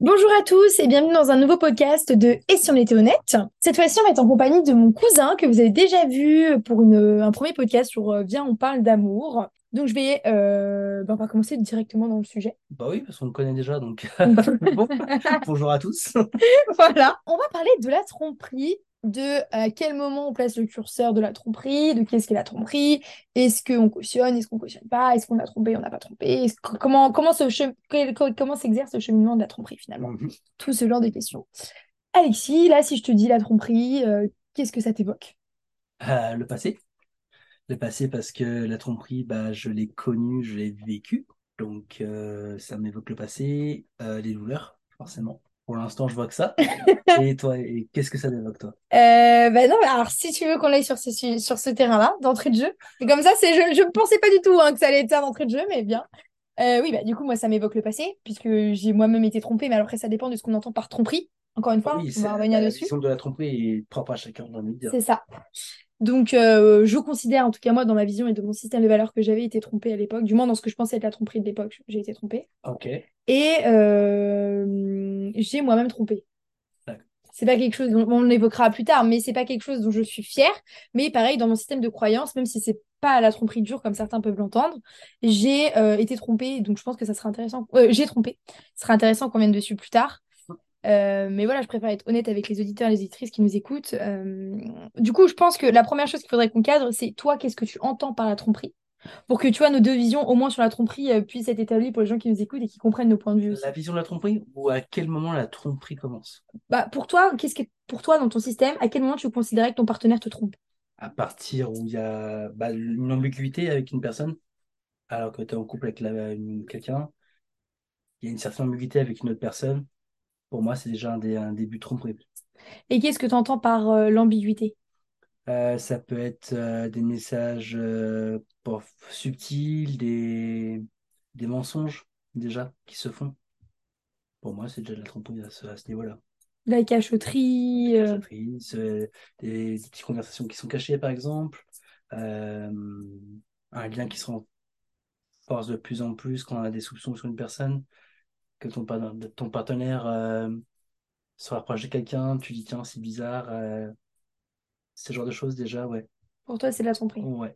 Bonjour à tous et bienvenue dans un nouveau podcast de Et si on était honnête Cette fois-ci, on va être en compagnie de mon cousin que vous avez déjà vu pour une- un premier podcast sur euh, Viens, on parle d'amour. Donc je vais, euh, ben, on va commencer directement dans le sujet. Bah oui, parce qu'on le connaît déjà, donc bon, bonjour à tous. Voilà, on va parler de la tromperie, de à quel moment on place le curseur de la tromperie, de qu'est-ce qu'est la tromperie, est-ce qu'on cautionne, est-ce qu'on cautionne pas, est-ce qu'on a trompé, on n'a pas trompé, que- comment, comment, se s'exerce le cheminement de la tromperie finalement? Mhm. Tout ce genre de questions. Alexis, là, si je te dis la tromperie, euh, qu'est-ce que ça t'évoque? Euh, le passé. Le passé parce que la tromperie, bah, je l'ai connue, je l'ai vécue. Donc euh, ça m'évoque le passé, les douleurs, forcément. Pour l'instant, je vois que ça. Et toi, et qu'est-ce que ça t'évoque, toi? Euh, bah non, alors si tu veux qu'on aille sur ce, su- sur ce terrain-là, d'entrée de jeu, et comme ça, c'est, je ne pensais pas du tout hein, que ça allait être ça d'entrée de jeu, mais bien. Euh, oui, bah du coup, moi, ça m'évoque le passé, puisque j'ai moi-même été trompée, mais après, ça dépend de ce qu'on entend par tromperie. Encore une fois, Oui, on va revenir dessus. de la tromperie est propre à chacun, j'ai envie de dire. C'est ça. Donc, euh, je considère, en tout cas moi, dans ma vision et de mon système de valeurs que j'avais été trompée à l'époque, du moins dans ce que je pensais être la tromperie de l'époque, j'ai été trompée. Ok. Et euh, j'ai moi-même trompé. C'est pas quelque chose dont on l'évoquera plus tard, mais c'est pas quelque chose dont je suis fière. Mais pareil, dans mon système de croyance, même si c'est pas la tromperie de jour comme certains peuvent l'entendre, j'ai euh, été trompée. Donc je pense que ça sera intéressant. Euh, j'ai trompé. Ce sera intéressant qu'on vienne dessus plus tard. Euh, mais voilà, je préfère être honnête avec les auditeurs et les auditrices qui nous écoutent. Euh, du coup, je pense que la première chose qu'il faudrait qu'on cadre, c'est toi, qu'est-ce que tu entends par la tromperie? Pour que tu vois nos deux visions, au moins sur la tromperie, euh, puissent être établies pour les gens qui nous écoutent et qui comprennent nos points de vue aussi. La vision de la tromperie ou à quel moment la tromperie commence? Bah, pour toi, qu'est-ce que pour toi dans ton système, à quel moment tu considérais que ton partenaire te trompe? À partir où il y a bah, une ambiguïté avec une personne, alors que tu es en couple avec quelqu'un, il y a une certaine ambiguïté avec une autre personne. Pour moi, c'est déjà un, dé- un début de tromperie. Et qu'est-ce que tu entends par euh, l'ambiguïté? Euh, ça peut être euh, des messages euh, subtils, des, des mensonges déjà qui se font. Pour moi, c'est déjà de la tromperie à ce, ce niveau-là. La cachotterie. euh, Cachotterie, c'est des, des petites conversations qui sont cachées, par exemple. Un lien qui se renforce de plus en plus quand on a des soupçons sur une personne, que ton, ton partenaire se rapproche de quelqu'un, tu dis tiens, c'est bizarre. Ce genre de choses déjà, ouais. pour toi, c'est de la tromperie. Ouais.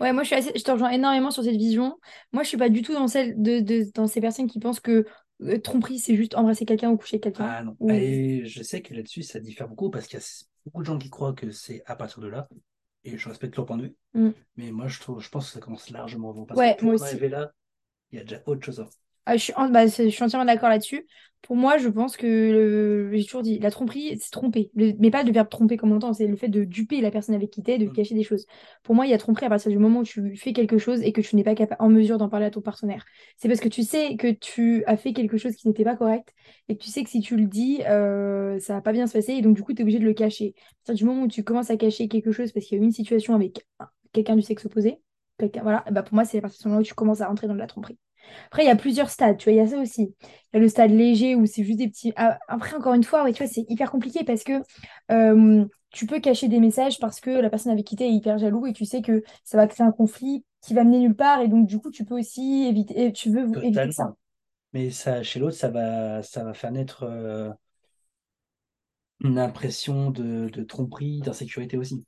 Ouais, moi je suis assez, je te rejoins énormément sur cette vision. Moi, je suis pas du tout dans celle de, de- dans ces personnes qui pensent que euh, tromperie, c'est juste embrasser quelqu'un ou coucher quelqu'un. Ah non. Ou- Et je sais que là-dessus, ça diffère beaucoup parce qu'il y a beaucoup de gens qui croient que c'est à partir de là. Et je respecte leur point de vue. Mm. Mais moi, je trouve, je pense que ça commence largement avant. Parce Ouais, que pour moi aussi. arriver là, il y a déjà autre chose. Ah, je suis, en- bah, je suis entièrement d'accord là-dessus. Pour moi, je pense que le- j'ai toujours dit, la tromperie, c'est tromper. Le- mais pas le verbe tromper comme on entend, c'est le fait de duper la personne avec qui t'es, de Mm. cacher des choses. Pour moi, il y a tromperie à partir du moment où tu fais quelque chose et que tu n'es pas en mesure d'en parler à ton partenaire. C'est parce que tu sais que tu as fait quelque chose qui n'était pas correct et que tu sais que si tu le dis, euh, ça va pas bien se passer et donc du coup, tu es obligé de le cacher. À partir du moment où tu commences à cacher quelque chose parce qu'il y a eu une situation avec un- quelqu'un du sexe opposé, quelqu'un, voilà, bah pour moi, c'est à partir du moment où tu commences à rentrer dans de la tromperie. Après, il y a plusieurs stades, tu vois, il y a ça aussi. Il y a le stade léger où c'est juste des petits. Ah, Après, encore une fois, ouais, tu vois, c'est hyper compliqué parce que euh, tu peux cacher des messages parce que la personne avec qui t'es est hyper jaloux et tu sais que ça va créer un conflit qui va mener nulle part et donc du coup, tu peux aussi éviter, tu veux éviter ça. Mais ça, chez l'autre, ça va, ça va faire naître euh, une impression de, de tromperie, d'insécurité aussi.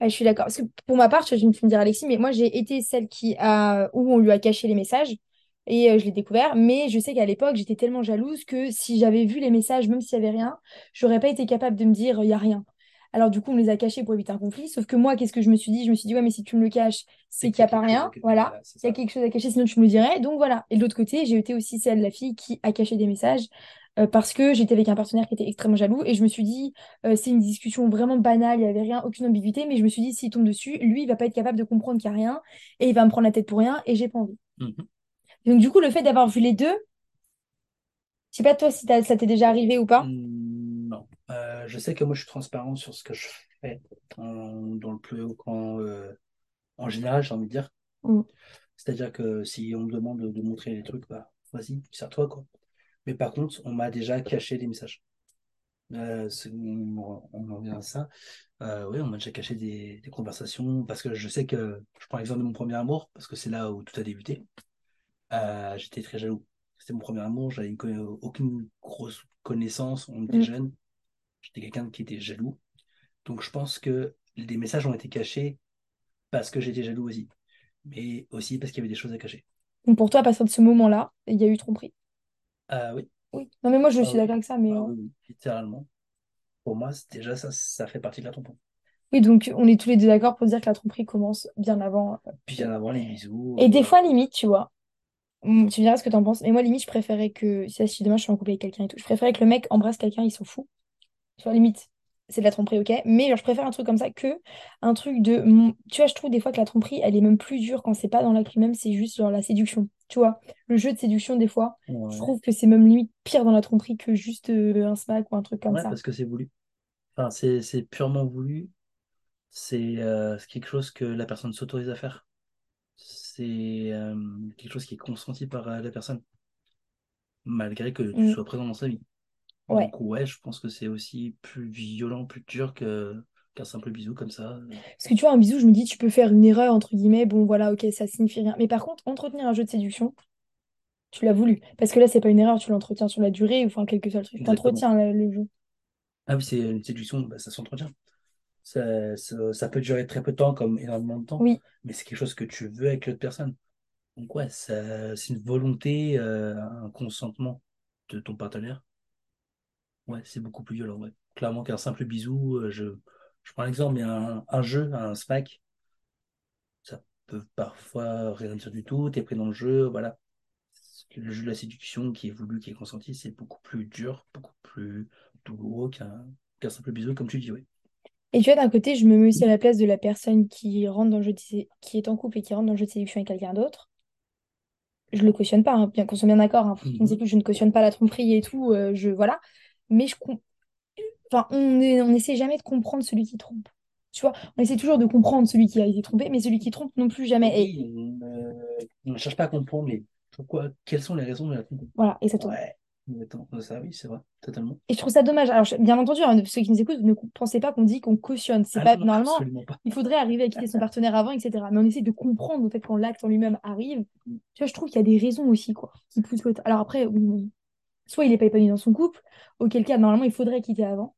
Ouais, je suis d'accord. Parce que pour ma part, tu vas me me dire Alexis, mais moi j'ai été celle qui a où on lui a caché les messages et euh, je l'ai découvert. Mais je sais qu'à l'époque, j'étais tellement jalouse que si j'avais vu les messages, même s'il y avait rien, j'aurais pas été capable de me dire il y a rien. Alors du coup, on les a cachés pour éviter un conflit. Sauf que moi, qu'est-ce que je me suis dit? Je me suis dit ouais, mais si tu me le caches, c'est qu'il n'y a pas rien. Voilà. Il y a quelque chose à cacher, sinon tu me le dirais. Donc voilà. Et de l'autre côté, j'ai été aussi celle, la fille, qui a caché des messages euh, parce que j'étais avec un partenaire qui était extrêmement jaloux et je me suis dit euh, c'est une discussion vraiment banale, il n'y avait rien, aucune ambiguïté, mais je me suis dit, s'il tombe dessus, lui, il va pas être capable de comprendre qu'il n'y a rien, et il va me prendre la tête pour rien, et j'ai pas envie. Mhm. Donc du coup, le fait d'avoir vu les deux, je sais pas toi si ça t'est déjà arrivé ou pas? Mm, Non. Euh, je sais que moi, je suis transparent sur ce que je fais en- dans le plus haut euh, en général, j'ai envie de dire. Mm. C'est-à-dire que si on me demande de, de montrer les trucs, bah, vas-y, sers-toi, quoi. Mais par contre, on m'a déjà caché des messages. Euh, on, en revient à ça. Euh, oui, on m'a déjà caché des, des conversations parce que je sais que je prends l'exemple de mon premier amour parce que c'est là où tout a débuté. Euh, j'étais très jaloux. c'était mon premier amour, j'avais une- aucune grosse connaissance, on était Mm. jeune. J'étais quelqu'un qui était jaloux. Donc je pense que des messages ont été cachés parce que j'étais jaloux aussi. Mais aussi parce qu'il y avait des choses à cacher. Donc pour toi, à partir de ce moment-là, il y a eu tromperie. Ah oui, Oui. Non, mais moi, je ah suis oui, d'accord avec ça. Mais ah euh, oui, littéralement. Pour moi, déjà ça, ça fait partie de la tromperie. oui, donc on est tous les deux d'accord pour dire que la tromperie commence bien avant. euh, Bien avant les bisous. Et des euh, fois, limite, tu vois, hum, tu me diras ce que t'en penses, mais moi, limite, je préférais que, si si demain je suis en couple avec quelqu'un et tout, je préférais que le mec embrasse quelqu'un, il s'en fout. Tu vois, limite, c'est de la tromperie, ok, mais genre, je préfère un truc comme ça que un truc de. Tu vois, je trouve des fois que la tromperie, elle est même plus dure quand c'est pas dans l'acte lui-même, c'est juste genre la séduction. Tu vois, le jeu de séduction, des fois, je trouve que c'est même limite pire dans la tromperie que juste euh, un smack ou un truc comme Ouais, ça. parce que c'est voulu. Enfin, c'est purement voulu. C'est euh, c'est quelque chose que la personne s'autorise à faire. C'est euh, quelque chose qui est consenti par la personne, malgré que tu Hum, sois présent dans sa vie. Ouais. Donc ouais, je pense que c'est aussi plus violent, plus dur que qu'un simple bisou comme ça. Parce que tu vois, un bisou, je me dis, tu peux faire une erreur, entre guillemets, bon voilà, ok, ça signifie rien. Mais par contre, entretenir un jeu de séduction, tu l'as voulu. Parce que là, c'est pas une erreur, tu l'entretiens sur la durée, ou enfin, quel que soit le truc. Exactement. T'entretiens le, le jeu. Ah oui, c'est une séduction, bah, ça s'entretient. Ça, ça, ça peut durer très peu de temps, comme énormément de temps, Oui. mais c'est quelque chose que tu veux avec l'autre personne. Donc ouais, c'est une volonté, euh, un consentement de ton partenaire. Ouais, c'est beaucoup plus violent, ouais. Clairement qu'un simple bisou, euh, je, je prends l'exemple, mais un, un jeu, un smack, ça peut parfois rien dire du tout, t'es pris dans le jeu, voilà. Le jeu de la séduction qui est voulu, qui est consenti, c'est beaucoup plus dur, beaucoup plus douloureux qu'un simple bisou, comme tu dis, oui. Et tu vois, d'un côté, je me mets aussi à la place de la personne qui rentre dans le jeu de qui est en couple et qui rentre dans le jeu de séduction avec quelqu'un d'autre. Je le cautionne pas, hein, bien qu'on soit bien d'accord. Hein, Mhm. je ne cautionne pas la tromperie et tout, euh, je, voilà. Mais je, enfin, on est, on essaie jamais de comprendre celui qui trompe. Tu vois, on essaie toujours de comprendre celui qui a été trompé, mais celui qui trompe non plus jamais. Et Oui, on, euh, on ne cherche pas à comprendre les pourquoi, quelles sont les raisons de la tromperie. voilà, exactement. Ouais, attends, ça oui, c'est vrai, totalement. Et je trouve ça dommage. Alors, bien entendu, hein, ceux qui nous écoutent, ne pensez pas qu'on dit qu'on cautionne. C'est Ah pas non, normalement. pas. Il faudrait arriver à quitter son partenaire avant, etc. Mais on essaie de comprendre en fait quand l'acte en lui-même arrive. Tu vois, je trouve qu'il y a des raisons aussi quoi, qui poussent l'autre. Alors après, oui. Soit il n'est pas épanoui dans son couple, auquel cas normalement il faudrait quitter avant.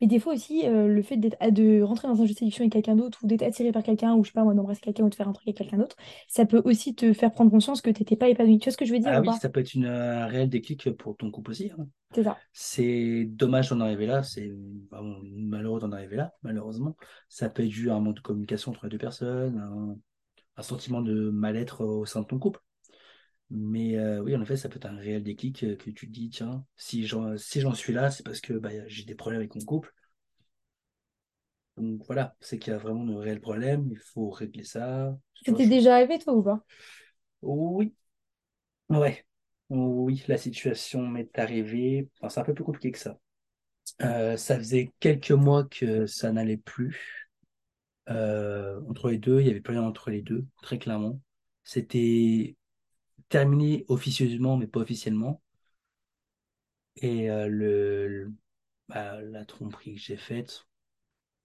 Mais des fois aussi, euh, le fait de rentrer dans un jeu de séduction avec quelqu'un d'autre ou d'être attiré par quelqu'un ou je sais pas moi, d'embrasser quelqu'un ou de faire un truc avec quelqu'un d'autre, ça peut aussi te faire prendre conscience que t'étais pas épanoui. Tu vois ce que je veux dire Ah ou oui, pas? ça peut être une, euh, un réel déclic pour ton couple aussi. hein. C'est ça. C'est dommage d'en arriver là, c'est vraiment malheureux d'en arriver là, malheureusement. Ça peut être dû à un manque de communication entre les deux personnes, un, un sentiment de mal-être au sein de ton couple. Mais euh, oui, en effet, ça peut être un réel déclic euh, que tu te dis, tiens, si j'en si j'en suis là, c'est parce que bah, j'ai des problèmes avec mon couple. Donc voilà, c'est qu'il y a vraiment de réels problèmes, il faut régler ça. C'était déjà arrivé toi ou pas? Oui, ouais, oui, la situation m'est arrivée. Enfin, c'est un peu plus compliqué que ça. Euh, ça faisait quelques mois que ça n'allait plus. Euh, entre les deux, il y avait plus rien entre les deux, très clairement. C'était terminé officieusement, mais pas officiellement. Et euh, le, le- bah, la tromperie que j'ai faite,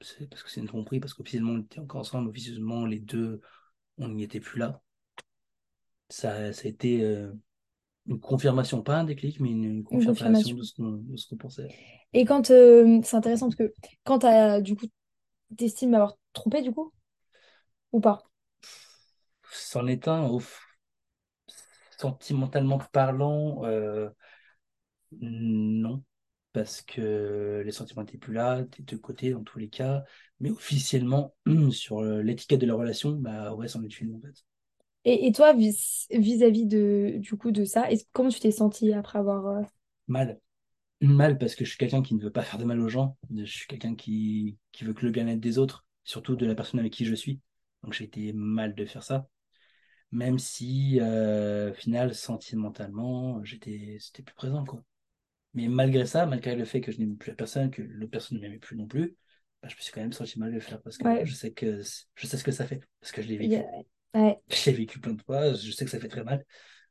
c'est parce que c'est une tromperie, parce qu'officiellement on était encore ensemble, officieusement les deux, on n'y était plus là. Ça, ça a été euh, une confirmation, pas un déclic, mais une, une Une confirmation confirmation. de ce qu'on pensait. Et quand euh, c'est intéressant parce que quand t'as du coup t'estimes m'avoir trompé du coup? Ou pas? C'en est un, au, sentimentalement parlant, euh, non, parce que les sentiments n'étaient plus là, des deux côtés dans tous les cas, mais officiellement, sur euh, l'étiquette de la relation, bah ouais, c'en est une en fait. Et, et toi vis- vis-à-vis de du coup de ça, est comment tu t'es sentie après avoir euh, Mal. Mal parce que je suis quelqu'un qui ne veut pas faire de mal aux gens, je suis quelqu'un qui, qui veut que le bien-être des autres, surtout de la personne avec qui je suis. Donc j'ai été mal de faire ça, même si, euh, au final, sentimentalement, j'étais, c'était plus présent, quoi. Mais malgré ça, malgré le fait que je n'aimais plus la personne, que l'autre personne ne m'aimait plus non plus, bah, je me suis quand même senti mal de le faire parce que ouais, je sais que je sais ce que ça fait, parce que je l'ai vécu. a- ouais. Je l'ai vécu plein de fois, je sais que ça fait très mal.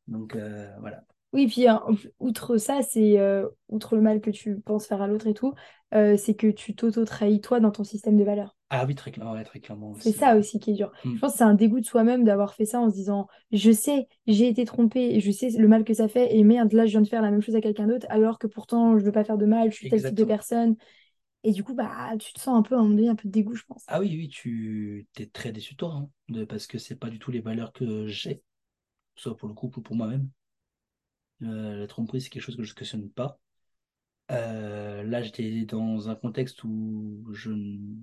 Donc euh, voilà. Oui, puis hein, outre ça, c'est euh, outre le mal que tu penses faire à l'autre et tout, euh, c'est que tu t'auto-trahis toi dans ton système de valeurs. Ah oui, très clairement, ouais, très clairement C'est ça aussi qui est dur. Hmm. Je pense que c'est un dégoût de soi-même d'avoir fait ça en se disant, je sais, j'ai été trompée, je sais le mal que ça fait, et merde, là, je viens de faire la même chose à quelqu'un d'autre, alors que pourtant, je veux pas faire de mal, je suis tel type de personne. Et du coup, bah, tu te sens un peu, à un moment donné, un peu de dégoût, je pense. Ah oui, oui, tu t'es très déçu de toi, hein, de, parce que c'est pas du tout les valeurs que j'ai, soit pour le couple ou pour moi-même. Euh, la tromperie, c'est quelque chose que je ne cautionne pas. Euh, là, j'étais dans un contexte où je,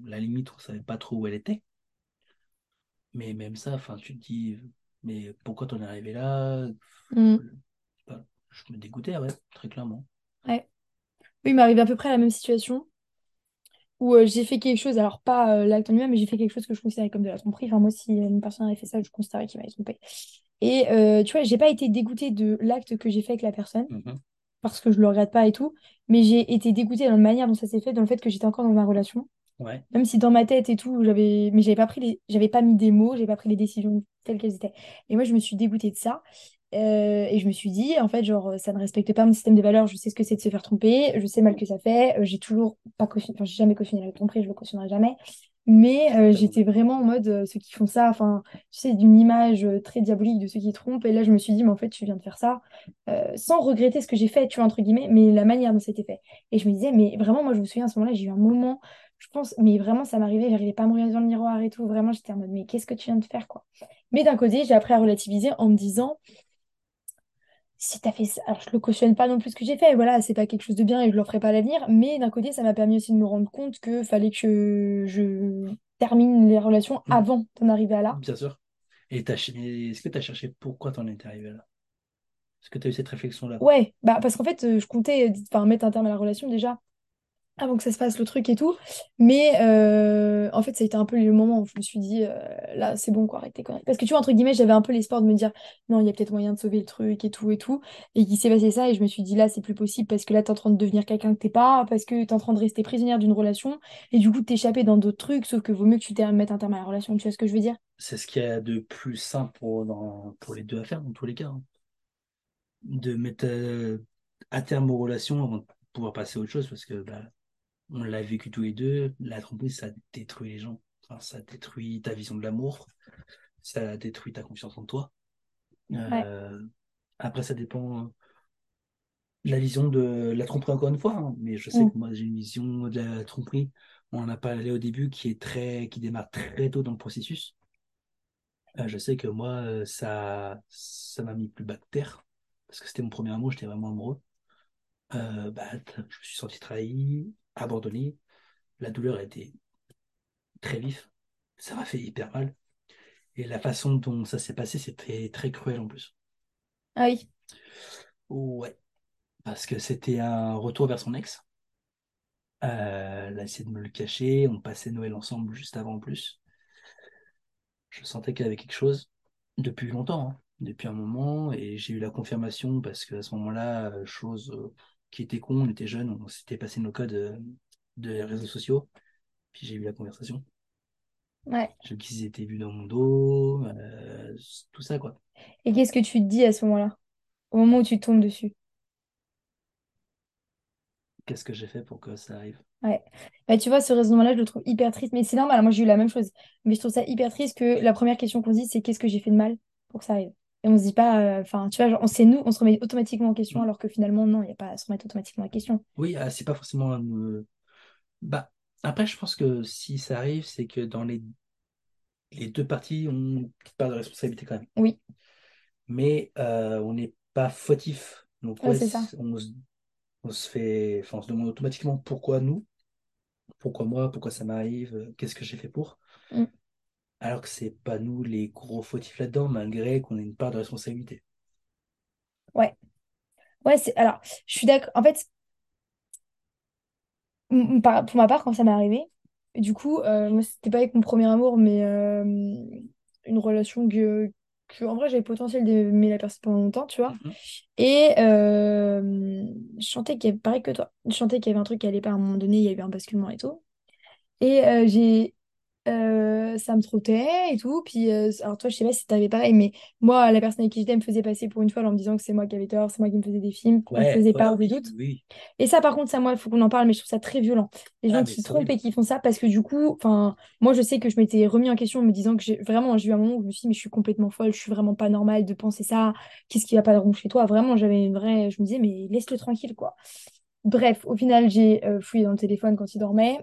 la limite, on savait pas trop où elle était. Mais même ça, enfin, tu te dis, mais pourquoi t'en es arrivé là? Mm. Enfin, je me dégoûtais, ouais, très clairement. Ouais. Oui, il m'est arrivé à peu près la même situation où euh, j'ai fait quelque chose, alors pas euh, l'acte en lui-même, mais j'ai fait quelque chose que je considérais comme de la tromperie. Enfin, moi, si une personne avait fait ça, je considérais qu'il m'avait trompé. Et tu vois, j'ai pas été dégoûtée de l'acte que j'ai fait avec la personne. Mhm. Parce que je le regrette pas et tout, mais j'ai été dégoûtée dans la manière dont ça s'est fait, dans le fait que j'étais encore dans ma relation. Ouais, Même si dans ma tête et tout, j'avais, mais j'avais pas pris les, j'avais pas mis des mots, j'avais pas pris les décisions telles qu'elles étaient. Et moi, je me suis dégoûtée de ça. Euh, et je me suis dit, en fait, genre, ça ne respecte pas mon système de valeurs, je sais ce que c'est de se faire tromper, je sais mal que ça fait, euh, j'ai toujours pas cautionné, enfin, j'ai jamais cautionné la tromperie, je le cautionnerai jamais. Mais euh, j'étais vraiment en mode, euh, ceux qui font ça, enfin, tu sais, d'une image euh, très diabolique de ceux qui trompent. Et là, je me suis dit, mais en fait, tu viens de faire ça sans regretter ce que j'ai fait, tu vois, entre guillemets, mais la manière dont c'était fait. Et je me disais, mais vraiment, moi, je me souviens à ce moment-là, j'ai eu un moment, je pense, mais vraiment, ça m'arrivait, j'arrivais pas à me regarder dans le miroir et tout. Vraiment, j'étais en mode, mais qu'est-ce que tu viens de faire, quoi? Mais d'un côté, j'ai appris à relativiser en me disant, si t'as fait ça, alors je le cautionne pas non plus ce que j'ai fait, voilà, c'est pas quelque chose de bien et je le ferai pas à l'avenir, mais d'un côté, ça m'a permis aussi de me rendre compte que fallait que je termine les relations Mm. avant d'en arriver à là. Bien sûr. Et est-ce que tu as cherché pourquoi t'en étais arrivé là? Est-ce que tu as eu cette réflexion-là? Ouais, bah parce qu'en fait, euh, je comptais mettre un terme à la relation déjà avant que ça se fasse le truc et tout. Mais euh, en fait, ça a été un peu le moment où je me suis dit, euh, là, c'est bon, quoi, arrête tes conneries. Parce que tu vois, entre guillemets, j'avais un peu l'espoir de me dire, non, il y a peut-être moyen de sauver le truc et tout et tout. Et qu'il s'est passé ça, et je me suis dit, là, c'est plus possible parce que là, t'es en train de devenir quelqu'un que t'es pas, parce que t'es en train de rester prisonnière d'une relation, et du coup, t'échapper dans d'autres trucs, sauf que vaut mieux que tu mettes un terme à la relation, tu vois ce que je veux dire? C'est ce qu'il y a de plus simple pour, pour les deux à faire dans tous les cas. hein. De mettre euh, à terme aux relations avant de pouvoir passer à autre chose parce que bah, on l'a vécu tous les deux. La tromperie, ça détruit les gens. Enfin, ça détruit ta vision de l'amour. Ça détruit ta confiance en toi. Ouais. Euh, après, ça dépend de la vision de la tromperie encore une fois. hein. Mais je sais Mm. que moi, j'ai une vision de la tromperie. On en a parlé au début qui est très, qui démarre très tôt dans le processus. Euh, je sais que moi, euh, ça, ça m'a mis plus bas de terre parce que c'était mon premier amour, j'étais vraiment amoureux. Euh, bah, je me suis senti trahi, abandonné. La douleur a été très vive. Ça m'a fait hyper mal. Et la façon dont ça s'est passé, c'était très cruel en plus. Ah oui. Ouais, parce que c'était un retour vers son ex. Euh, elle a essayé de me le cacher. On passait Noël ensemble juste avant en plus. Je sentais qu'il y avait quelque chose depuis longtemps, hein, depuis un moment, et j'ai eu la confirmation parce qu'à ce moment-là, euh, chose euh, qui était con, on était jeunes, on s'était passé nos codes euh, de réseaux sociaux, puis j'ai eu la conversation. Ouais. Vu qu'ils étaient vus dans mon dos, euh, tout ça quoi. Et qu'est-ce que tu te dis à ce moment-là, au moment où tu tombes dessus? Qu'est-ce que j'ai fait pour que ça arrive? Ouais. Bah, tu vois, ce raisonnement-là, je le trouve hyper triste. Mais c'est normal, moi j'ai eu la même chose. Mais je trouve ça hyper triste que la première question qu'on se dit, c'est qu'est-ce que j'ai fait de mal pour que ça arrive? Et on se dit pas, euh, enfin, tu vois, genre, on sait nous, on se remet automatiquement en question, Hmm. alors que finalement, non, il n'y a pas à se remettre automatiquement en question. Oui, ah, c'est pas forcément un, euh, Bah, après, je pense que si ça arrive, c'est que dans les, les deux parties, on une petite part de responsabilité quand même. Oui, Mais euh, on n'est pas fautif. Donc ouais, ouais, on se, on se fait, enfin, on se demande automatiquement pourquoi nous, pourquoi moi, pourquoi ça m'arrive, qu'est-ce que j'ai fait pour. Mm. Alors que c'est pas nous les gros fautifs là-dedans, malgré qu'on ait une part de responsabilité. Ouais. Ouais, c'est. Alors, je suis d'accord. En fait, pour ma part, quand ça m'est arrivé, du coup, euh, moi, c'était pas avec mon premier amour, mais euh, une relation que, que, en vrai, j'avais le potentiel d'aimer la personne pendant longtemps, tu vois. Mhm. Et euh, je sentais qu'il y avait, pareil que toi, je sentais qu'il y avait un truc qui allait pas à un moment donné, il y a eu un basculement et tout. Et euh, j'ai euh, ça me trottait et tout. Puis, euh, alors toi, je sais pas si t'avais pareil, mais moi, la personne avec qui j'étais me faisait passer pour une folle en me disant que c'est moi qui avais tort, c'est moi qui me faisais des films, on Ouais, faisait ouais, part des oui, doutes. oui. Et ça, par contre, ça, moi, il faut qu'on en parle, mais je trouve ça très violent. Les Ah, gens mais qui se trompent et qui font ça, parce que du coup, enfin, moi, je sais que je m'étais remis en question en me disant que j'ai vraiment, j'ai eu un moment où je me suis dit, mais je suis complètement folle, je suis vraiment pas normale de penser ça, qu'est-ce qui va pas de rond chez toi? Vraiment, j'avais une vraie, je me disais, mais laisse-le tranquille, quoi. Bref, au final, j'ai euh, fouillé dans le téléphone quand il dormait.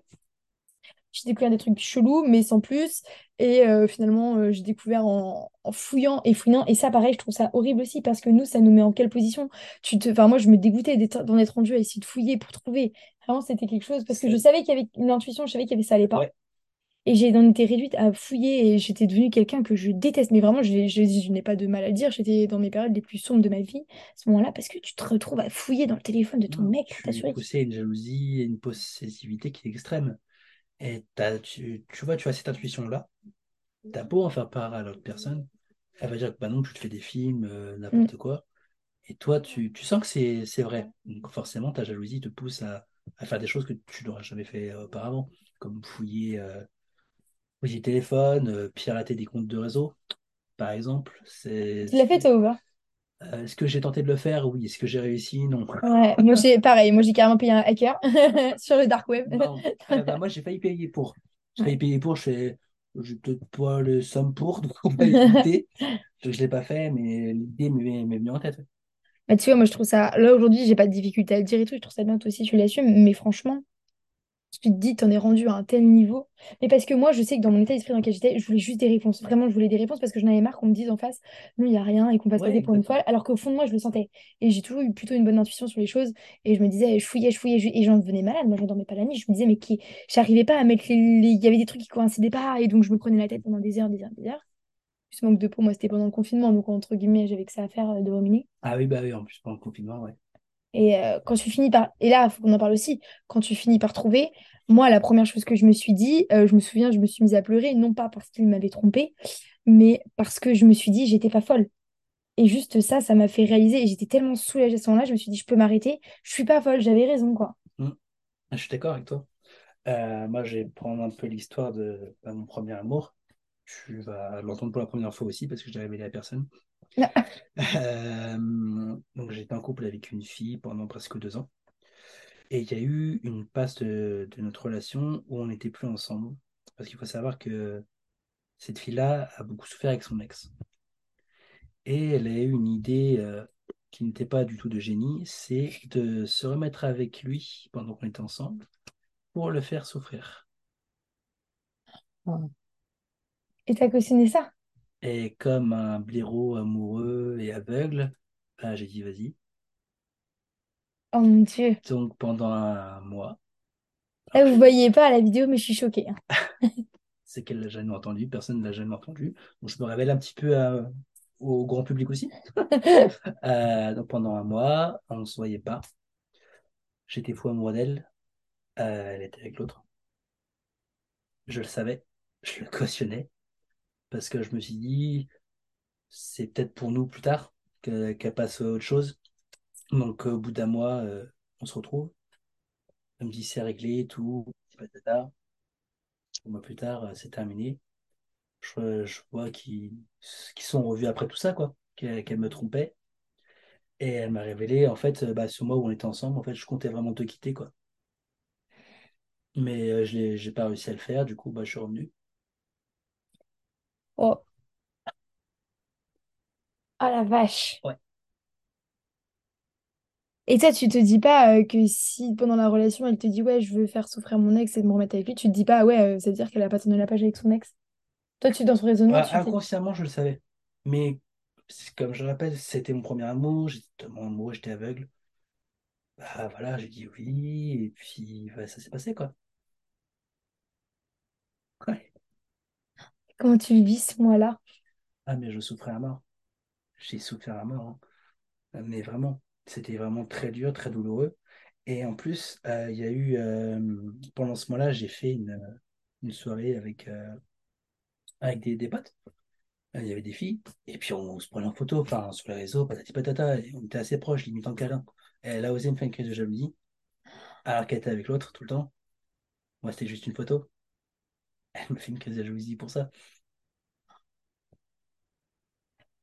J'ai découvert des trucs chelous, mais sans plus. Et euh, finalement, euh, j'ai découvert en, en fouillant et fouillant. Et ça, pareil, je trouve ça horrible aussi parce que nous, ça nous met en quelle position? Tu te... Enfin, moi, je me dégoûtais d'en être rendu à essayer de fouiller pour trouver. Vraiment, c'était quelque chose parce que je savais qu'il y avait une intuition, je savais qu'il y avait ça allait pas. Ouais, Et j'ai étais réduite à fouiller et j'étais devenue quelqu'un que je déteste. Mais vraiment, je, je, je n'ai pas de mal à le dire. J'étais dans mes périodes les plus sombres de ma vie à ce moment-là parce que tu te retrouves à fouiller dans le téléphone de ton non, mec tu à une jalousie et une possessivité qui est extrême. Et tu, tu vois, tu as cette intuition-là. T'as beau en faire part à l'autre personne, elle va dire que bah non, tu te fais des films, euh, Mm. n'importe quoi. Et toi, tu, tu sens que c'est, c'est vrai. Donc forcément, ta jalousie te pousse à, à faire des choses que tu n'aurais jamais fait euh, auparavant, comme fouiller, euh, fouiller le téléphone, euh, pirater des comptes de réseau, par exemple. C'est, Tu l'as fait, toi, ou pas? Euh, est-ce que j'ai tenté de le faire? Oui. Est-ce que j'ai réussi? Non. Ouais, moi j'ai pareil, moi j'ai carrément payé un hacker sur le dark web. Non. Euh, bah, moi, j'ai failli payer pour. J'ai failli Ouais. payer pour, je fais, j'ai peut-être pas le somme pour, donc on va éviter. Je ne l'ai pas fait, mais l'idée m'est m'est venue en tête. Bah, tu vois, moi je trouve ça. Là aujourd'hui, j'ai pas de difficulté à le dire et tout, je trouve ça bien, toi aussi tu l'assumes, mais franchement, tu te dis, t'en es rendu à un tel niveau. Mais parce que moi, je sais que dans mon état d'esprit dans lequel j'étais, je voulais juste des réponses. Vraiment, je voulais des réponses parce que j'en avais marre qu'on me dise en face, non, il y a rien et qu'on passe Ouais, passer pour une folle, alors qu'au fond de moi, je le sentais. Et j'ai toujours eu plutôt une bonne intuition sur les choses. Et je me disais, je fouillais, je fouillais, et j'en devenais malade. Moi, je dormais pas la nuit. Je me disais, mais qui. J'arrivais pas à mettre les. les- Il y avait des trucs qui coïncidaient pas, et donc je me prenais la tête pendant des heures, des heures, des heures. Plus manque de peau, moi, c'était pendant le confinement, donc entre guillemets, j'avais que ça à faire euh, de ruminer. Ah oui, bah oui, en plus, pendant le confinement, ouais. Et euh, quand tu finis par... Et là, il faut qu'on en parle aussi. Quand tu finis par trouver, moi, la première chose que je me suis dit, euh, je me souviens, je me suis mise à pleurer, non pas parce qu'il m'avait trompée, mais parce que je me suis dit, j'étais pas folle. Et juste ça, ça m'a fait réaliser, et j'étais tellement soulagée à ce moment-là, je me suis dit, je peux m'arrêter, je suis pas folle, j'avais raison, quoi. Hmm. Je suis d'accord avec toi. Euh, moi, je vais prendre un peu l'histoire de, bah, mon premier amour. Tu vas l'entendre pour la première fois aussi parce que je l'ai révélé à personne. Euh, donc, j'étais en couple avec une fille pendant presque deux ans. Et il y a eu une passe de, notre relation où on n'était plus ensemble. Parce qu'il faut savoir que cette fille-là a beaucoup souffert avec son ex. Et elle a eu une idée euh, qui n'était pas du tout de génie, c'est de se remettre avec lui pendant qu'on était ensemble pour le faire souffrir. Et t'as cautionné ça? Et comme un blaireau amoureux et aveugle, bah, j'ai dit vas-y. Oh mon Dieu. Donc pendant un mois, Là, alors vous je- voyez pas à la vidéo, mais je suis choquée. hein. c'est qu'elle l'a jamais entendu, personne ne l'a jamais entendu. Donc je me révèle un petit peu euh, au grand public aussi. Euh, donc pendant un mois, on ne se voyait pas. J'étais fou amoureux d'elle. Euh, elle était avec l'autre. Je le savais, je le cautionnais parce que je me suis dit, c'est peut-être pour nous plus tard que- qu'elle passe autre chose. Donc au bout d'un mois, euh, on se retrouve. Elle me dit c'est réglé, tout, patata. Un mois plus tard, euh, c'est terminé. Je, vois qu'ils sont revus après tout ça, quoi, qu'elle me trompait. Et elle m'a révélé, en fait, euh, bah, ce mois où on était ensemble, en fait, je comptais vraiment te quitter, quoi. Mais euh, je j'ai pas réussi à le faire, du coup, bah, je suis revenu. Oh, ah la vache. Ouais. Et toi, tu te dis pas euh, que si pendant la relation, elle te dit ouais, je veux faire souffrir mon ex et de me remettre avec lui, tu te dis pas ouais, euh, ça veut dire qu'elle a pas tourné la page avec son ex? Toi, tu dans ton raisonnement, Ah, tu t'es inconsciemment, je le savais. Mais c'est- comme je le rappelle, c'était mon premier amour, j'étais tellement amoureux, j'étais aveugle. Bah voilà, j'ai dit oui, et puis bah, ça s'est passé, quoi. Ouais. Comment tu vis ce mois-là? Ah, mais je souffrais à mort. J'ai souffert à mort. hein. Mais vraiment, c'était vraiment très dur, très douloureux. Et en plus, euh, il y a eu, euh, pendant ce mois-là, j'ai fait une, une soirée avec, euh, avec des, des potes. Il y avait des filles, et puis on, se prenait en photo, enfin, sur les réseaux, patati patata, on était assez proches, limite en câlin. Et elle a osé me faire une crise de jalousie, alors qu'elle était avec l'autre tout le temps. Moi, c'était juste une photo. Elle me fait une crise de jalousie pour ça.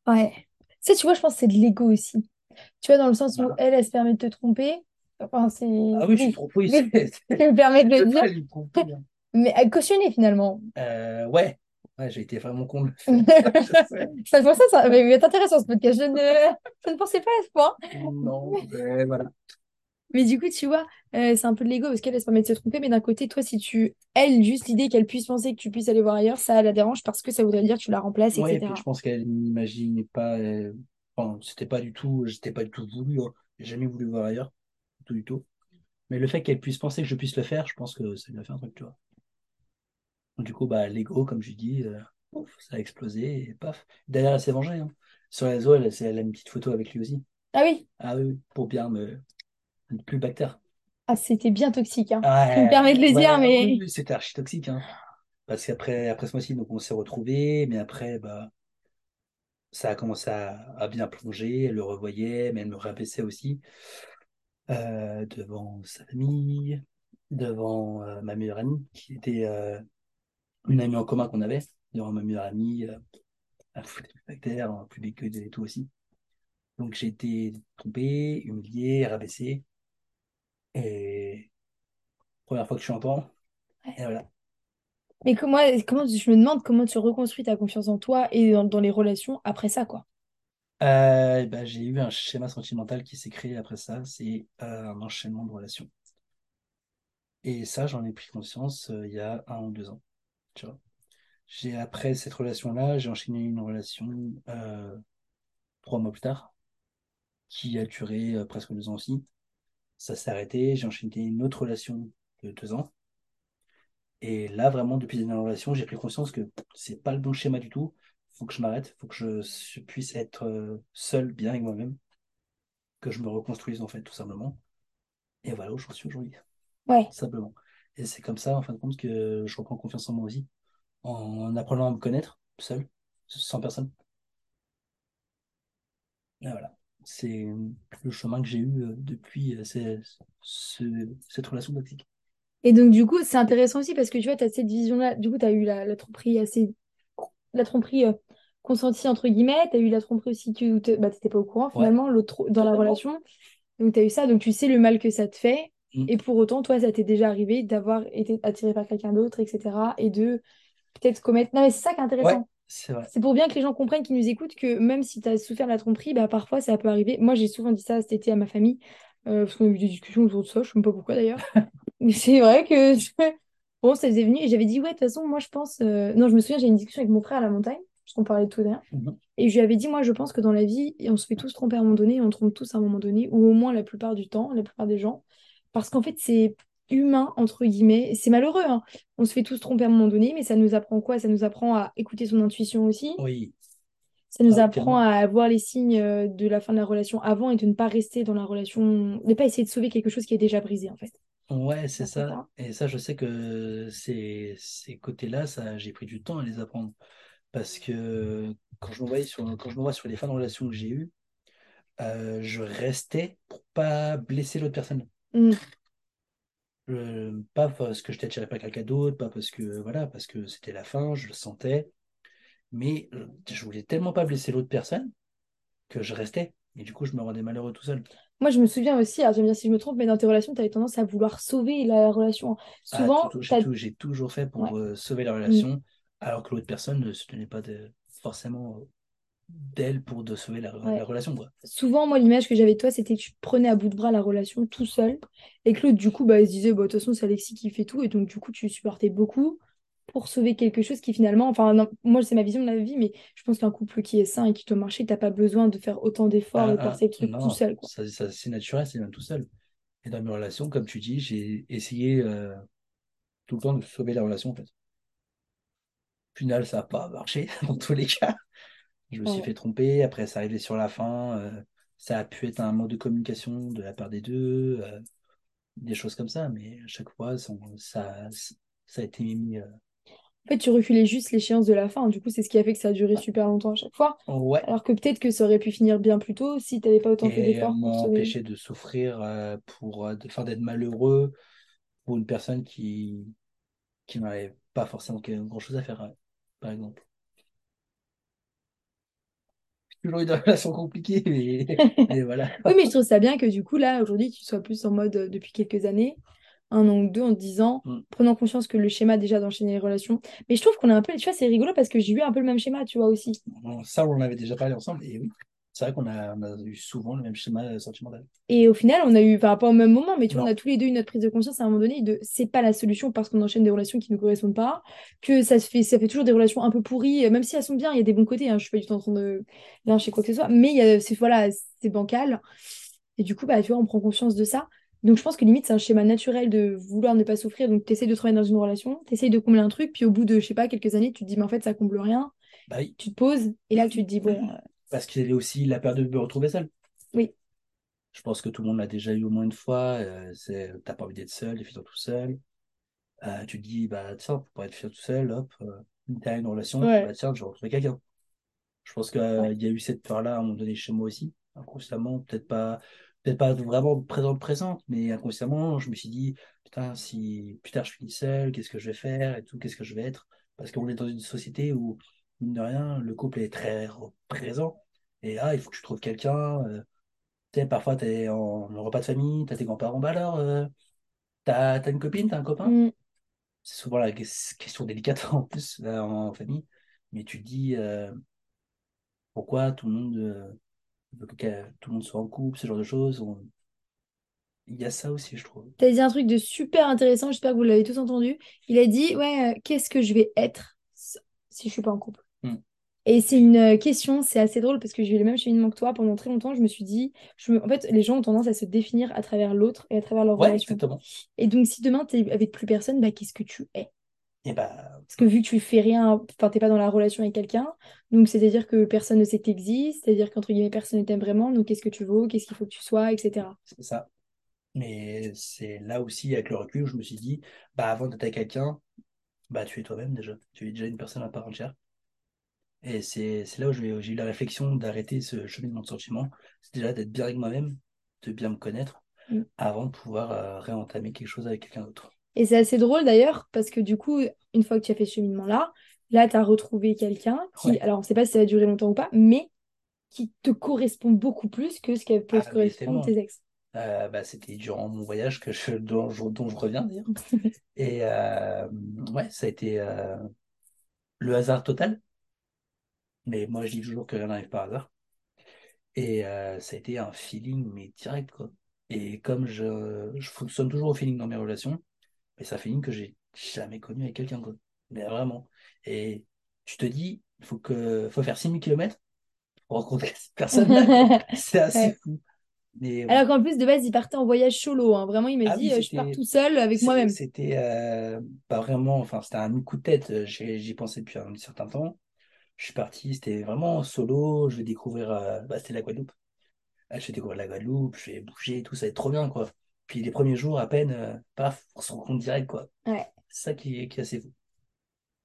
Ouais. Ça, tu vois, je pense que c'est de l'ego aussi. Tu vois, dans le sens où Voilà. elle, elle se permet de te tromper. Enfin, c'est. Ah oui, je suis trop oui, c'est- je me permets de le dire. tout, hein. Mais à cautionner finalement. Euh, ouais, ouais, j'ai été vraiment con de le faire. Je sais. Ça, pour ça, ça va être intéressant ce podcast. Je ne, je ne pensais pas à ce point. Non, mais voilà. Mais du coup, tu vois, euh, c'est un peu de l'ego parce qu'elle, elle se permet de se tromper. Mais d'un côté, toi, si tu. Elle, juste l'idée qu'elle puisse penser que tu puisses aller voir ailleurs, ça la dérange parce que ça voudrait dire que tu la remplaces, Ouais, et puis etc. je pense qu'elle n'imaginait pas. euh, Enfin, c'était pas du tout. J'étais pas du tout voulu. hein. J'ai jamais voulu voir ailleurs. Tout, du tout. Mais le fait qu'elle puisse penser que je puisse le faire, je pense que ça lui a fait un truc, tu vois. Donc, du coup, bah, l'ego, comme je dis, euh, pouf, ça a explosé et paf. D'ailleurs, elle s'est vengée. hein. Sur les réseaux, elle, elle a une petite photo avec lui aussi. Ah oui, Ah oui, pour bien me. Ne plus bactère. ah, c'était bien toxique. Hein. Ouais, me permets de le ouais, dire, mais. c'était archi toxique. Hein. Parce qu'après après ce mois-ci, donc on s'est retrouvés, mais après, bah, ça a commencé à, à bien plonger. Elle le revoyait, mais elle me rabaissait aussi euh, devant sa famille, devant euh, ma meilleure amie, qui était euh, une amie en commun qu'on avait, devant ma meilleure amie, un fou de caractère, un plus big que et tout aussi. Donc j'ai été trompé, humilié, rabaissé. Et première fois que je suis en temps, et voilà. Mais comment, comment, je me demande comment tu reconstruis ta confiance en toi et dans, dans les relations après ça, quoi. Euh, bah, j'ai eu un schéma sentimental qui s'est créé après ça, c'est euh, un enchaînement de relations. Et ça, j'en ai pris conscience euh, il y a un ou deux ans. Tu vois. J'ai, après cette relation-là, j'ai enchaîné une relation trois mois plus tard, qui a duré presque deux ans aussi. Ça s'est arrêté, j'ai enchaîné une autre relation de deux ans. Et là, vraiment, depuis une relation, j'ai pris conscience que c'est pas le bon schéma du tout. Faut que je m'arrête, faut que je, puisse être euh, seul, bien avec moi-même, que je me reconstruise en fait, tout simplement. Et voilà où j'en suis aujourd'hui, Ouais. simplement. Et c'est comme ça, en fin de compte, que je reprends confiance en moi aussi, en apprenant à me connaître, seul, sans personne. Et voilà. C'est le chemin que j'ai eu euh, depuis euh, ces- ce- cette relation toxique. Et donc, du coup, c'est intéressant aussi parce que tu vois, tu as cette vision-là. Du coup, tu as eu la, la tromperie assez. La tromperie euh, consentie, entre guillemets. Tu as eu la tromperie aussi que tu bah, n'étais pas au courant, finalement, dans la relation. Donc, tu as eu ça. Donc, tu sais le mal que ça te fait. Mm. Et pour autant, toi, ça t'est déjà arrivé d'avoir été attiré par quelqu'un d'autre, etc. Et de peut-être commettre. Non, mais c'est ça qui est intéressant. C'est pour bien que les gens comprennent, qui nous écoutent, que même si tu as souffert de la tromperie, bah, parfois ça peut arriver. Moi, j'ai souvent dit ça cet été à ma famille, euh, parce qu'on a eu des discussions autour de ça, je sais même pas pourquoi d'ailleurs. Mais c'est vrai que bon, ça faisait venu et j'avais dit, ouais, de toute façon, moi je pense. euh, Non, je me souviens, j'ai eu une discussion avec mon frère à la montagne, parce qu'on parlait de tout d'ailleurs. Mhm. Et je lui avais dit, moi je pense que dans la vie, on se fait tous tromper à un moment donné, on trompe tous à un moment donné, ou au moins la plupart du temps, la plupart des gens. Parce qu'en fait, c'est humain, entre guillemets. C'est malheureux, hein. On se fait tous tromper à un moment donné, mais ça nous apprend quoi? Ça nous apprend à écouter son intuition aussi. Oui, Ça nous ah, apprend à voir les signes euh, de la fin de la relation avant et de ne pas rester dans la relation, de ne pas essayer de sauver quelque chose qui est déjà brisé, en fait. Ouais, c'est ça. ça. Et ça, je sais que ces, ces côtés-là, ça, j'ai pris du temps à les apprendre. Parce que quand je me voyais sur, quand je me vois sur les fins de relations que j'ai eues, euh, je restais pour pas blesser l'autre personne. Mm. Euh, pas parce que j'étais attiré par quelqu'un d'autre, pas parce que voilà, parce que c'était la fin, je le sentais. Mais euh, je voulais tellement pas blesser l'autre personne que je restais. Et du coup, je me rendais malheureux tout seul. Moi, je me souviens aussi, alors tu vas me dire si je me trompe, mais dans tes relations, tu avais tendance à vouloir sauver la relation. Ah, Souvent, j'ai toujours fait pour euh, sauver la Mm. relation, alors que l'autre personne ne se tenait pas de, forcément d'elle pour de sauver la, relation, quoi. Souvent, moi, l'image que j'avais de toi, c'était que tu prenais à bout de bras la relation tout seul et l'autre, du coup, bah, il se disait, bah, de toute façon, c'est Alexis qui fait tout. Et donc, du coup, tu supportais beaucoup pour sauver quelque chose qui finalement, enfin, non, moi, c'est ma vision de la vie, mais je pense qu'un couple qui est sain et qui doit marcher, t'as pas besoin de faire autant d'efforts Ah, et de ah, forcer le truc tout seul, quoi. ça, ça, c'est naturel, c'est même tout seul. Et dans mes relations, comme tu dis, j'ai essayé euh, tout le temps de sauver la relation, en fait. Au final, ça n'a pas marché dans tous les cas. Je me suis Ouais. fait tromper, après, ça arrivait sur la fin. euh, ça a pu être un mode de communication de la part des deux, euh, des choses comme ça, mais à chaque fois, ça, ça, ça a été mis. euh, En fait, tu reculais juste l'échéance de la fin. Du coup, c'est ce qui a fait que ça a duré super longtemps à chaque fois. Ouais, Alors que peut-être que ça aurait pu finir bien plus tôt si t'avais pas autant fait et d'efforts pour sauver. m'empêcher de souffrir, pour, enfin, d'être malheureux pour une personne qui, qui n'avait pas forcément grand-chose à faire, par exemple. J'ai toujours eu des relations compliquées, mais, voilà. oui, mais je trouve ça bien que du coup, là, aujourd'hui, tu sois plus en mode euh, depuis quelques années, un an ou deux, en te disant, mm. prenant conscience que le schéma déjà d'enchaîner les relations. Mais je trouve qu'on a un peu, tu vois, c'est rigolo parce que j'ai eu un peu le même schéma, tu vois, aussi. Ça, on en avait déjà parlé ensemble, et oui. C'est vrai qu'on a, eu souvent le même schéma euh, sentimental. Et au final, on a eu, enfin pas au même moment, mais tu vois, on a tous les deux eu notre prise de conscience à un moment donné de c'est pas la solution parce qu'on enchaîne des relations qui ne nous correspondent pas, que ça se fait, ça fait toujours des relations un peu pourries, même si elles sont bien, il y a des bons côtés, hein, je suis pas du tout en train de chez quoi que ce soit, mais c'est voilà, c'est bancal. Et du coup, bah, tu vois, on prend conscience de ça. Donc je pense que limite, c'est un schéma naturel de vouloir ne pas souffrir. Donc tu essaies de travailler dans une relation, tu essayes de combler un truc, puis au bout de, je sais pas, quelques années, tu te dis, mais en fait, ça comble rien. Bah tu te poses, et là, tu te dis, bon, parce qu'il y a aussi la peur de me retrouver seul. Oui. Je pense que tout le monde l'a déjà eu au moins une fois. Euh, c'est, t'as pas envie d'être seul, d'être tout seul. Euh, tu te dis, bah tiens, pour être fier tout seul, hop, euh, t'as une relation, bah tiens, je vais retrouver quelqu'un. Je pense qu'il y a eu cette peur-là à un moment donné chez moi aussi, inconsciemment, peut-être pas, peut-être pas vraiment présente présente, mais inconsciemment, je me suis dit, putain, si plus tard je finis seul, qu'est-ce que je vais faire et tout, qu'est-ce que je vais être? Parce qu'on est dans une société où mine de rien, le couple est très présent. Et là, il faut que tu trouves quelqu'un. Euh, tu sais, parfois, tu es en, repas de famille, tu as tes grands-parents. Bah alors, euh, tu as, une copine, tu as un copain? Mm. C'est souvent la question délicate en plus en famille. Mais tu te dis euh, pourquoi tout le monde veut que tout le monde soit en couple, ce genre de choses. Il y a ça aussi, je trouve. Tu as dit un truc de super intéressant, j'espère que vous l'avez tous entendu. Il a dit Ouais, qu'est-ce que je vais être si je suis pas en couple? Et c'est une euh, question, c'est assez drôle parce que j'ai eu le même cheminement que toi. Pendant très longtemps, je me suis dit, je en fait, les gens ont tendance à se définir à travers l'autre et à travers leur relation. Et donc, si demain, tu es avec plus personne, bah, qu'est-ce que tu es? Et eh bah... Parce que vu que tu fais rien, enfin, t'es pas dans la relation avec quelqu'un, donc c'est-à-dire que personne ne sait que tu existes, c'est-à-dire qu'entre guillemets, personne ne t'aime vraiment, donc qu'est-ce que tu vaux, qu'est-ce qu'il faut que tu sois, etc. C'est ça. Mais c'est là aussi, avec le recul, je me suis dit, bah, avant d'être avec quelqu'un, bah, tu es toi-même déjà. Tu es déjà une personne à part entière. Et c'est là où j'ai eu la réflexion d'arrêter ce cheminement de sentiment. C'est déjà d'être bien avec moi-même, de bien me connaître, mm. avant de pouvoir euh, réentamer quelque chose avec quelqu'un d'autre. Et c'est assez drôle d'ailleurs, parce que du coup, une fois que tu as fait ce cheminement-là, là, tu as retrouvé quelqu'un qui, alors on ne sait pas si ça va durer longtemps ou pas, mais qui te correspond beaucoup plus que ce qui peut ah, correspondre tes ex. Euh, bah, C'était durant mon voyage que je, dont, je, dont je reviens d'ailleurs. Et euh, ouais, ça a été le hasard total. Mais moi, je dis toujours que rien n'arrive par hasard. Et euh, ça a été un feeling, mais direct, quoi. Et comme je, je fonctionne toujours au feeling dans mes relations, mais c'est un feeling que j'ai jamais connu avec quelqu'un, quoi. Mais vraiment. Et tu te dis, il faut, que, faut faire 6000 km pour rencontrer cette personne-là. c'est assez fou. Alors qu'en plus, de base, il partait en voyage solo. Hein. Vraiment, il m'a ah dit, euh, je pars tout seul avec moi-même. C'était euh, pas vraiment, enfin, c'était un coup de tête. J'y pensais depuis un certain temps je suis parti, c'était vraiment solo, je vais découvrir, euh, bah, c'était la Guadeloupe. Ah, je vais découvrir la Guadeloupe, je vais bouger, tout ça va être trop bien, quoi. Puis les premiers jours, à peine, euh, paf, on se rencontre direct, quoi. Ouais. C'est ça qui est, qui est assez fou.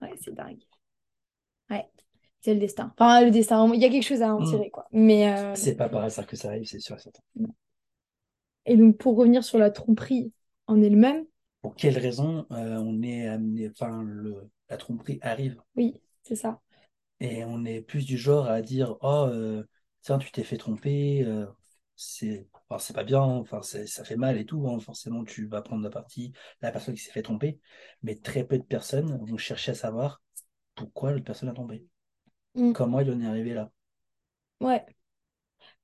Ouais, c'est dingue. Ouais, c'est le destin. Enfin, le destin, il y a quelque chose à en mm. tirer, quoi. Mais. Euh, c'est pas par hasard que ça arrive, c'est sûr et certain. Et donc, pour revenir sur la tromperie en elle-même. Pour quelles raisons on est amené, enfin, le, la tromperie arrive? Oui, c'est ça. Et on est plus du genre à dire Oh, euh, tiens, tu t'es fait tromper, euh, c'est c'est pas bien, enfin, ça fait mal et tout. Hein, forcément, tu vas prendre la partie la personne qui s'est fait tromper. Mais très peu de personnes vont chercher à savoir pourquoi l'autre personne a trompé. Mm. Comment il en est arrivé là? Ouais.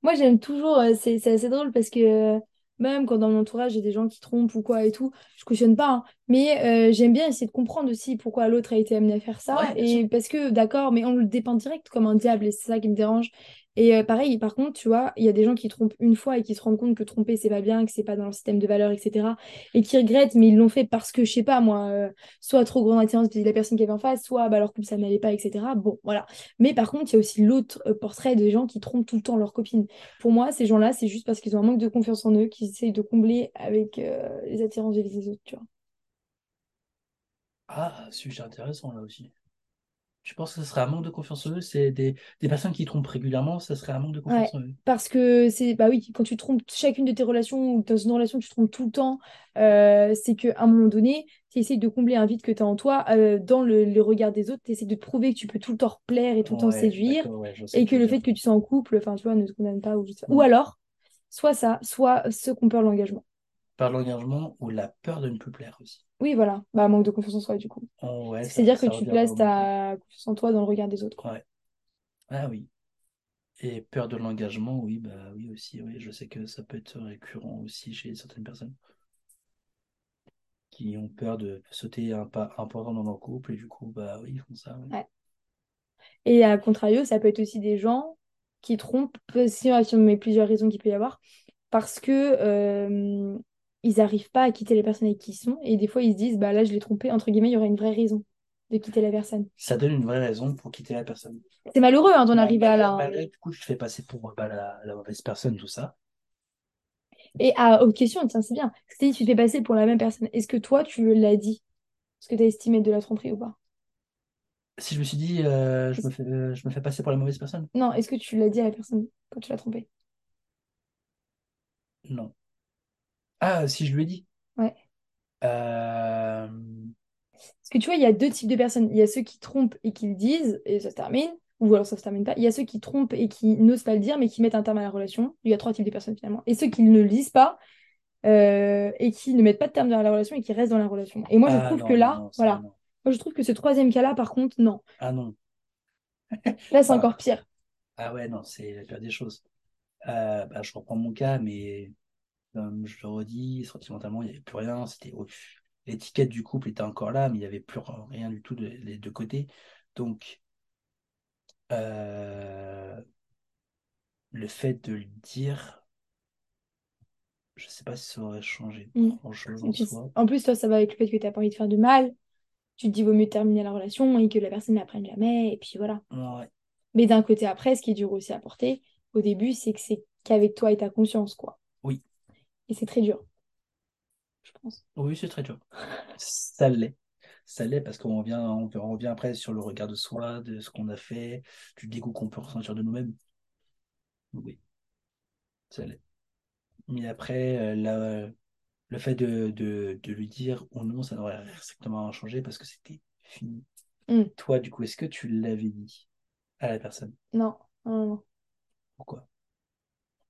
Moi, j'aime toujours, euh, c'est assez drôle parce que même quand dans mon entourage, j'ai des gens qui trompent ou quoi et tout, je cautionne pas. Hein. Mais euh, j'aime bien essayer de comprendre aussi pourquoi l'autre a été amené à faire ça. et parce que, d'accord, mais on le dépeint direct comme un diable et c'est ça qui me dérange. Et euh, pareil, par contre, tu vois, il y a des gens qui trompent une fois et qui se rendent compte que tromper, c'est pas bien, que c'est pas dans leur système de valeurs, etc. Et qui regrettent, mais ils l'ont fait parce que, je sais pas, moi, euh, soit trop grande attirance de la personne qui avait en face, soit bah, leur couple, ça n'allait pas, etc. Bon, voilà. Mais par contre, il y a aussi l'autre euh, portrait des gens qui trompent tout le temps leur copine. Pour moi, ces gens-là, c'est juste parce qu'ils ont un manque de confiance en eux, qu'ils essayent de combler avec les attirances des autres, tu vois. Ah, sujet intéressant là aussi. Je pense que ce serait un manque de confiance en eux? C'est des, des personnes qui trompent régulièrement, ça serait un manque de Ouais, confiance en eux? parce que c'est, bah oui, quand tu trompes chacune de tes relations ou dans une relation, tu trompes tout le temps, euh, c'est qu'à un moment donné, tu essaies de combler un vide que tu as en toi euh, dans le, le regard des autres, tu essaies de te prouver que tu peux tout le temps plaire et tout le temps Ouais, séduire, ouais, et ce que le fait que tu sois en couple, enfin, tu vois, ne te condamne pas. Ou, je sais pas. Ou Mm. alors, soit ça, soit ceux qui ont peur de l'engagement. Par l'engagement ou la peur de ne plus plaire aussi. Oui, voilà, bah manque de confiance en soi, du coup. Oh, ouais, C'est-à-dire que tu places ta confiance en toi dans le regard des autres, quoi. Ouais. Ah oui. Et peur de l'engagement, oui, bah oui aussi, oui. Je sais que ça peut être récurrent aussi chez certaines personnes qui ont peur de sauter un pas important dans leur couple et du coup, bah oui, ils font ça, oui. Ouais. Et à contrario, ça peut être aussi des gens qui trompent, si si on met plusieurs raisons qu'il peut y avoir, parce que euh, ils n'arrivent pas à quitter les personnes avec qui ils sont, et des fois ils se disent, bah là je l'ai trompé, entre guillemets, il y aurait une vraie raison de quitter la personne. Ça donne une vraie raison pour quitter la personne. C'est malheureux hein, d'en Bah, arriver à là. hein. malgré, du coup, je te fais passer pour bah, la, la mauvaise personne, tout ça. Et à aux questions, tiens, c'est bien. Que tu te fais passer pour la même personne. Est-ce que toi, tu l'as dit? Est-ce que tu as estimé de la tromperie ou pas? Si je me suis dit, euh, je me fais, euh, je me fais passer pour la mauvaise personne? Non, est-ce que tu l'as dit à la personne quand tu l'as trompée? Non. Ah, si je lui ai dit. Ouais. Euh, Parce que tu vois, il y a deux types de personnes. Il y a ceux qui trompent et qui le disent et ça se termine, ou alors ça se termine pas. Il y a ceux qui trompent et qui n'osent pas le dire, mais qui mettent un terme à la relation. Il y a trois types de personnes finalement. Et ceux qui ne le disent pas euh, et qui ne mettent pas de terme à la relation et qui restent dans la relation. Et moi, je Ah trouve non, que là, non, voilà. non. Moi, je trouve que ce troisième cas-là, par contre, non. Ah non. Là, c'est Ah. encore pire. Ah ouais, non, c'est la pire des choses. Euh, bah, je reprends mon cas, mais comme je le redis, sentimentalement, il n'y avait plus rien. C'était l'étiquette du couple était encore là, mais il n'y avait plus rien du tout de, les deux côtés. Donc, euh, le fait de le dire, je sais pas si ça aurait changé Mm. grand-chose Et en soi. en plus, toi, ça va avec le fait que tu n'as pas envie de faire de mal. Tu te dis, vaut mieux terminer la relation et que la personne ne l'apprenne jamais. Et puis voilà. Ouais, Mais d'un côté, après, ce qui est dur aussi à porter, au début, c'est que c'est qu'avec toi et ta conscience, quoi. oui, Et c'est très dur, je pense. oui, c'est très dur. Ça l'est. Ça l'est parce qu'on revient, on revient après sur le regard de soi, de ce qu'on a fait, du dégoût qu'on peut ressentir de nous-mêmes. Oui, ça l'est. Mais après, euh, la- le fait de, de, de lui dire ou non, ça n'aurait strictement rien changé parce que c'était fini. Mm. Toi, du coup, est-ce que tu l'avais dit à la personne? Non, non, non. Pourquoi?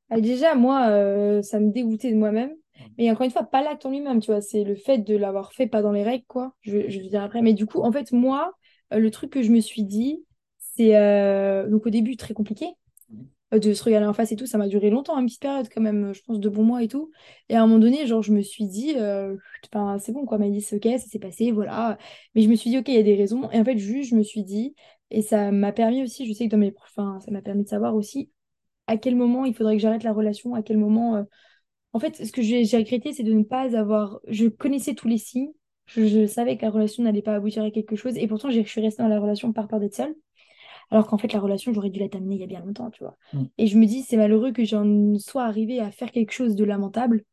Ah, déjà, moi, euh, ça me dégoûtait de moi-même. Mm. Mais encore une fois, pas l'acte en lui-même, tu vois. C'est le fait de l'avoir fait pas dans les règles, quoi. Je, je vais dire après. Mais du coup, en fait, moi, euh, le truc que je me suis dit, c'est... euh, Donc au début, très compliqué. Euh, de se regarder en face et tout, ça m'a duré longtemps, une petite période quand même, je pense de bons mois et tout. Et à un moment donné, genre, je me suis dit, euh, c'est bon quoi, Malice, ok, ça s'est passé, voilà. Mais je me suis dit, ok, il y a des raisons. Et en fait, juste, je me suis dit, et ça m'a permis aussi, je sais que dans mes... Enfin, ça m'a permis de savoir aussi à quel moment il faudrait que j'arrête la relation, à quel moment... euh, En fait, ce que j'ai regretté, c'est de ne pas avoir... Je connaissais tous les signes, je, je savais que la relation n'allait pas aboutir à quelque chose, et pourtant, je suis restée dans la relation par peur d'être seule. Alors qu'en fait, la relation, j'aurais dû la terminer il y a bien longtemps, tu vois. Mm. Et je me dis, c'est malheureux que j'en sois arrivée à faire quelque chose de lamentable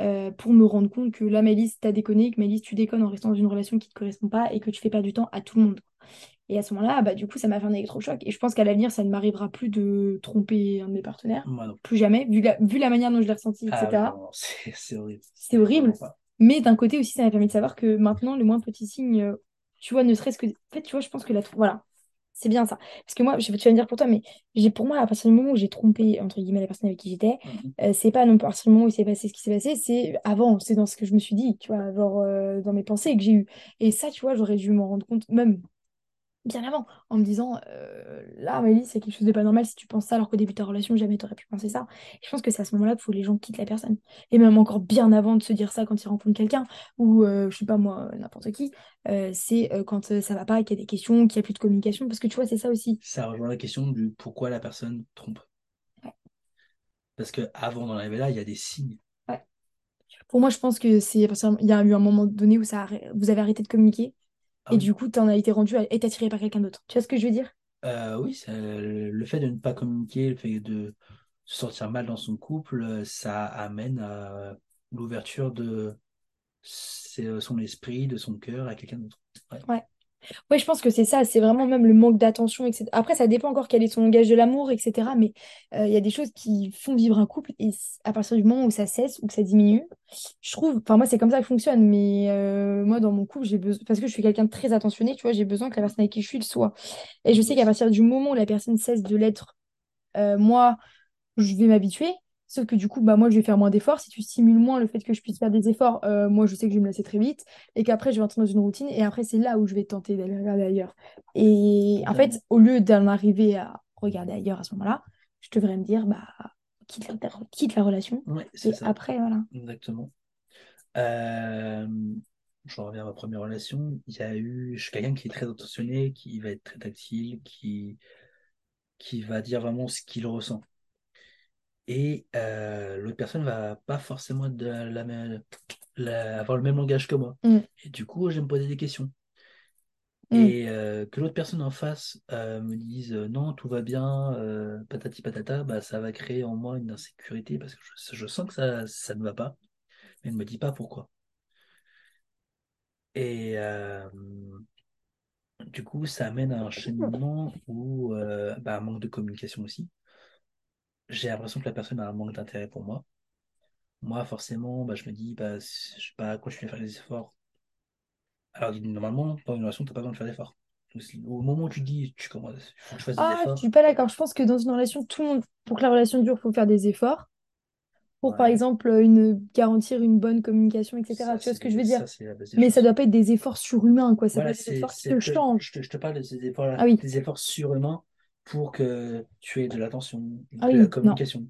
euh, pour me rendre compte que là, Mélisse, t'as déconné, que Mélisse, tu déconnes en restant dans une relation qui te correspond pas et que tu fais pas du temps à tout le monde. Et à ce moment-là, bah, du coup, ça m'a fait un électrochoc. Et je pense qu'à l'avenir, ça ne m'arrivera plus de tromper un de mes partenaires. Plus jamais, vu la, vu la manière dont je l'ai ressenti, Ah etc. non, c'est horrible. C'est horrible. Mais d'un côté aussi, ça m'a permis de savoir que maintenant, le moins petit signe, euh, tu vois, ne serait-ce que. En fait, tu vois, je pense que la. Voilà. C'est bien ça. Parce que moi, je, tu vas me dire pour toi, mais j'ai pour moi, à partir du moment où j'ai trompé, entre guillemets, la personne avec qui j'étais, Mhm. euh, c'est pas non plus à partir du moment où il s'est passé ce qui s'est passé, c'est avant, c'est dans ce que je me suis dit, tu vois, genre euh, dans mes pensées que j'ai eues. Et ça, tu vois, j'aurais dû m'en rendre compte même bien avant, en me disant, euh, là, Amélie, c'est quelque chose de pas normal si tu penses ça, alors qu'au début de ta relation, jamais t'aurais pu penser ça. Et je pense que c'est à ce moment-là qu'il faut que les gens quittent la personne. Et même encore bien avant de se dire ça quand ils rencontrent quelqu'un, ou euh, je sais pas moi, n'importe qui, euh, c'est euh, quand euh, ça va pas, qu'il y a des questions, qu'il y a plus de communication, parce que tu vois, c'est ça aussi. Ça rejoint la question du pourquoi la personne trompe. Ouais. Parce que avant d'en arriver là, il y a des signes. Ouais. Pour moi, je pense que c'est parce qu'il y a eu un moment donné où ça vous avez arrêté de communiquer, Ah et oui. du coup, t'en as été rendu à être attiré par quelqu'un d'autre. Tu vois ce que je veux dire? Euh, oui, ça- le fait de ne pas communiquer, le fait de se sentir mal dans son couple, euh, ça amène à l'ouverture de son esprit, de son cœur à quelqu'un d'autre. Ouais. Ouais. Ouais, je pense que c'est ça, c'est vraiment même le manque d'attention, etc. Après, ça dépend encore quel est son langage de l'amour, etc. Mais euh, il y a des choses qui font vivre un couple et à partir du moment où ça cesse ou que ça diminue, je trouve, enfin moi c'est comme ça que fonctionne, mais euh, moi dans mon couple, j'ai besoin, parce que je suis quelqu'un de très attentionné, tu vois, j'ai besoin que la personne avec qui je suis le soit. Et je sais qu'à partir du moment où la personne cesse de l'être, euh, moi, je vais m'habituer. Sauf que du coup, bah, moi, je vais faire moins d'efforts. Si tu stimules moins le fait que je puisse faire des efforts, euh, moi, je sais que je vais me lasser très vite et qu'après, je vais entrer dans une routine. Et après, c'est là où je vais tenter d'aller regarder ailleurs. Et en fait, au lieu d'en arriver à regarder ailleurs à ce moment-là, je devrais me dire, bah, quitte la, quitte la relation. Ouais, c'est Et ça, après, voilà. exactement. Euh, je reviens à ma première relation. Il y a eu, je suis quelqu'un qui est très attentionné, qui va être très tactile, qui, qui va dire vraiment ce qu'il ressent. Et euh, l'autre personne va pas forcément être de la même, la- avoir le même langage que moi. Mm, Et du coup, je vais me poser des questions. mm. Et euh, que l'autre personne en face euh, me dise non, tout va bien, patati patata, bah, ça va créer en moi une insécurité parce que je, je sens que ça, ça ne va pas, mais elle ne me dit pas pourquoi. Et du coup, ça amène à un cheminement où bah, un manque de communication aussi. J'ai l'impression que la personne a un manque d'intérêt pour moi. Moi, forcément, bah, je me dis, bah, je sais pas, continuer à faire des efforts. Alors, normalement, dans une relation, tu n'as pas besoin de faire d'efforts. Au moment où tu dis, tu commences, il faut que je fasse des Ah, je efforts. suis pas d'accord. Je pense que dans une relation, tout le monde, pour que la relation dure, il faut faire des efforts. Pour, par exemple, une, garantir une bonne communication, etc. ça, Tu vois ce que je veux des- dire? ça, des Mais ça doit pas être des efforts surhumains, quoi. Ça être des efforts qui c'est te que changent. je te, je te parle de ces efforts-là, Ah oui, des efforts surhumains pour que tu aies de l'attention, ah de la non. communication.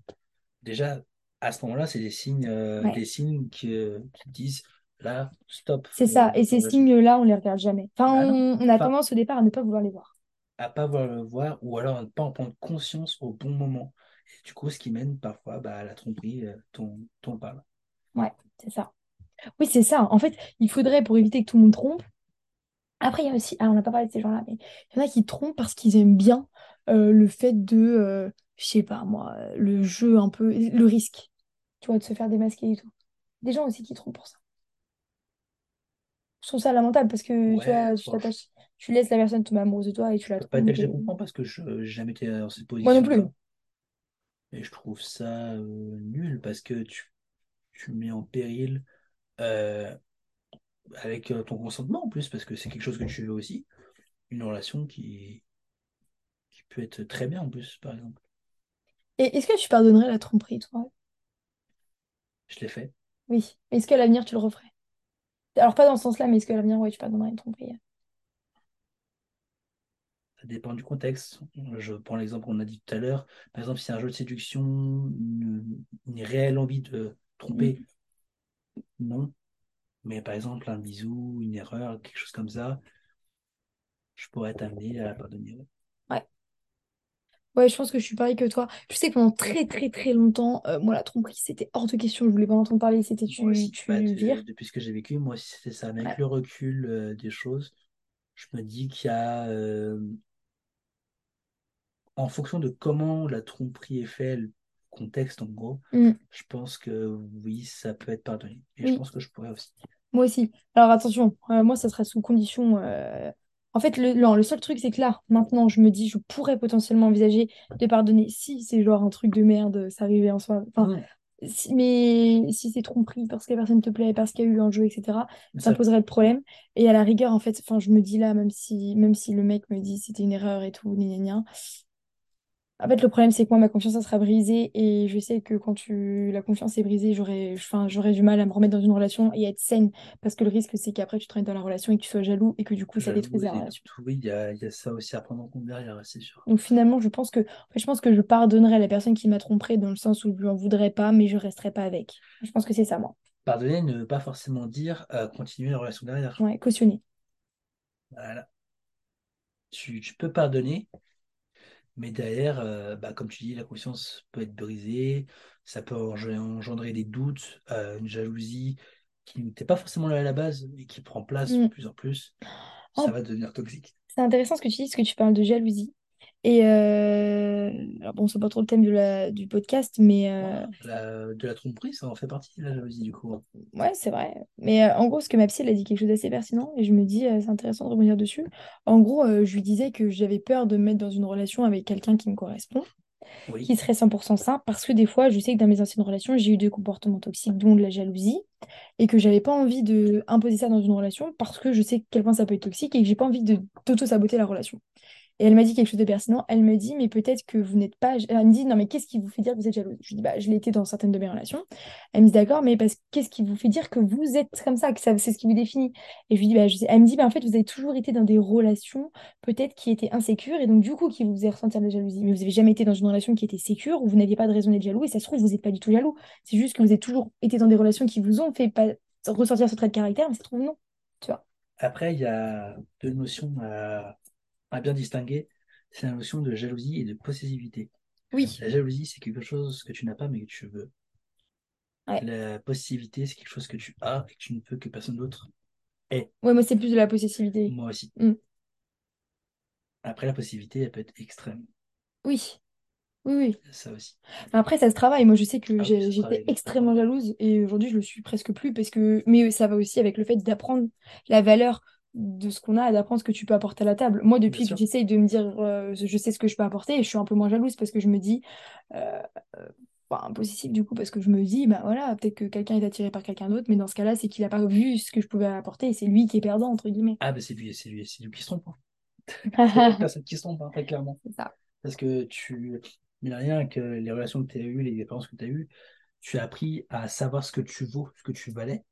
Déjà, à ce moment-là, c'est des signes, euh, Ouais, des signes qui, euh, qui disent, là, stop, c'est ça. Et ces signes-là, on les regarde jamais. Enfin, non, on, on a enfin, tendance au départ à ne pas vouloir les voir. à pas voir le voir ou alors à ne pas en prendre conscience au bon moment. Et du coup, ce qui mène parfois bah, à la tromperie euh, dont, dont on parle. Ouais, c'est ça. Oui, c'est ça. En fait, il faudrait, pour éviter que tout le monde trompe. Après, il y a aussi, ah, on n'a pas parlé de ces gens-là, mais il y en a qui trompent parce qu'ils aiment bien euh, le fait de, euh, je sais pas moi, le jeu un peu, le risque, tu vois, de se faire démasquer et tout. Des gens aussi qui trompent pour ça. Je trouve ça lamentable parce que tu vois, tu t'attaches, laisses la personne tomber amoureuse de toi et tu la pas trompes. que je comprends parce que je n'ai jamais été dans cette Moi non plus. Et je trouve ça euh, nul parce que tu, tu mets en péril euh, avec ton consentement en plus, parce que c'est quelque chose que tu veux aussi, une relation qui peut être très bien en plus, par exemple. Et est-ce que tu pardonnerais la tromperie, toi? Je l'ai fait. Oui. Est-ce qu'à l'avenir, tu le referais? Alors, pas dans ce sens-là, mais est-ce qu'à l'avenir, ouais, tu pardonnerais une tromperie? Ça dépend du contexte. Je prends l'exemple qu'on a dit tout à l'heure. Par exemple, si c'est un jeu de séduction, une, une réelle envie de tromper, non. Mais par exemple, un bisou, une erreur, quelque chose comme ça, je pourrais amené à la pardonner. Ouais. Je pense que je suis pareil que toi. Je sais que pendant très très très longtemps, euh, moi la tromperie c'était hors de question, je voulais pas en entendre parler, c'était Moi tu, aussi, bah, tu vires. depuis ce que j'ai vécu, moi aussi c'était ça. Mais avec Ouais. le recul euh, des choses, je me dis qu'il y a, euh, en fonction de comment la tromperie est faite, le contexte en gros, Mm. je pense que oui, ça peut être pardonné. Et je pense que je pourrais aussi. moi aussi. Alors attention, moi ça serait sous condition. En fait, le, non, le seul truc c'est que là, maintenant, je me dis, je pourrais potentiellement envisager de pardonner si c'est genre un truc de merde, ça arrivait en soi. Enfin, si- mais si c'est tromperie parce que la personne te plaît, parce qu'il y a eu un jeu, etc., ça poserait le problème. Et à la rigueur, en fait, enfin, je me dis là, même si, même si le mec me dit c'était une erreur et tout, gna, En fait, le problème, c'est que moi, ma confiance, ça sera brisée. Et je sais que quand tu... la confiance est brisée, j'aurais enfin, du mal à me remettre dans une relation et à être saine. Parce que le risque, c'est qu'après, tu te rentres dans la relation et que tu sois jaloux et que du coup, ça détruise la relation. oui, il y a, y a ça aussi à prendre en compte derrière, c'est sûr. Donc finalement, je pense que, en fait, je pense que je pardonnerai la personne qui m'a trompée dans le sens où je lui en voudrais pas, mais je resterai pas avec. Je pense que c'est ça, moi. Pardonner ne veut pas forcément dire euh, continuer la relation derrière. Ouais, cautionner. Voilà. Tu, tu peux pardonner, mais derrière, euh, bah, comme tu dis, la conscience peut être brisée, ça peut eng- engendrer des doutes, euh, une jalousie qui n'était pas forcément là à la base, mais qui prend place de Mm. plus en plus. Ça Oh, va devenir toxique. c'est intéressant ce que tu dis, parce que tu parles de jalousie. Et euh, alors bon, c'est pas trop le thème de la, du podcast, mais euh, la- de la tromperie, ça en fait partie, la jalousie, du coup. ouais, c'est vrai. Mais euh, en gros, ce que ma psy, elle a dit quelque chose d'assez pertinent, et je me dis, euh, c'est intéressant de rebondir dessus. En gros, je lui disais que j'avais peur de me mettre dans une relation avec quelqu'un qui me correspond, Oui, qui serait 100% sain, parce que des fois, je sais que dans mes anciennes relations, j'ai eu des comportements toxiques, dont de la jalousie, et que j'avais pas envie de imposer ça dans une relation, parce que je sais quel point ça peut être toxique, et que j'ai pas envie de d'auto-saboter la relation. Et elle m'a dit quelque chose de pertinent. Elle me dit, mais peut-être que vous n'êtes pas. Elle me dit, non, mais qu'est-ce qui vous fait dire que vous êtes jalouse? Je lui dis, bah, je l'ai été dans certaines de mes relations. Elle me dit, d'accord, mais parce qu'est-ce qui vous fait dire que vous êtes comme ça, que ça, c'est ce qui vous définit? Et je lui dis, bah, je. Elle me dit, bah, en fait, vous avez toujours été dans des relations peut-être qui étaient insécures et donc, du coup, qui vous faisait ressentir de la jalousie. Mais vous n'avez jamais été dans une relation qui était sécure où vous n'aviez pas de raison d'être jaloux et ça se trouve, vous n'êtes pas du tout jaloux. C'est juste que vous avez toujours été dans des relations qui vous ont fait pas ressortir ce trait de caractère, mais ça se trouve, non. Tu vois? Après, il y a deux notions à, à bien distinguer. C'est la notion de jalousie et de possessivité. Oui. La jalousie, c'est quelque chose que tu n'as pas mais que tu veux. Ouais. La possessivité, c'est quelque chose que tu as et que tu ne veux que personne d'autre ait. Ouais, moi, c'est plus de la possessivité. Moi aussi. Mm. Après, la possessivité, elle peut être extrême. Oui. Oui, oui. Ça aussi. Après, ça se travaille. Moi, je sais que Ah j'étais extrêmement jalouse et aujourd'hui, je le suis presque plus parce que. Mais ça va aussi avec le fait d'apprendre la valeur de ce qu'on a et d'apprendre ce que tu peux apporter à la table. Moi, depuis Bien que j'essaye de me dire, euh, je sais ce que je peux apporter, je suis un peu moins jalouse parce que je me dis, euh, euh, impossible du coup, parce que je me dis, bah voilà, peut-être que quelqu'un est attiré par quelqu'un d'autre, mais dans ce cas-là, c'est qu'il n'a pas vu ce que je pouvais apporter et c'est lui qui est perdant, entre guillemets. Ah, bah c'est lui, c'est lui, c'est lui qui se trompe. hein. C'est la personne qui se trompe, hein, très clairement. C'est ça. Parce que tu, de rien, que les relations que tu as eues, les expériences que tu as eues, tu as appris à savoir ce que tu vaux, ce que tu valais.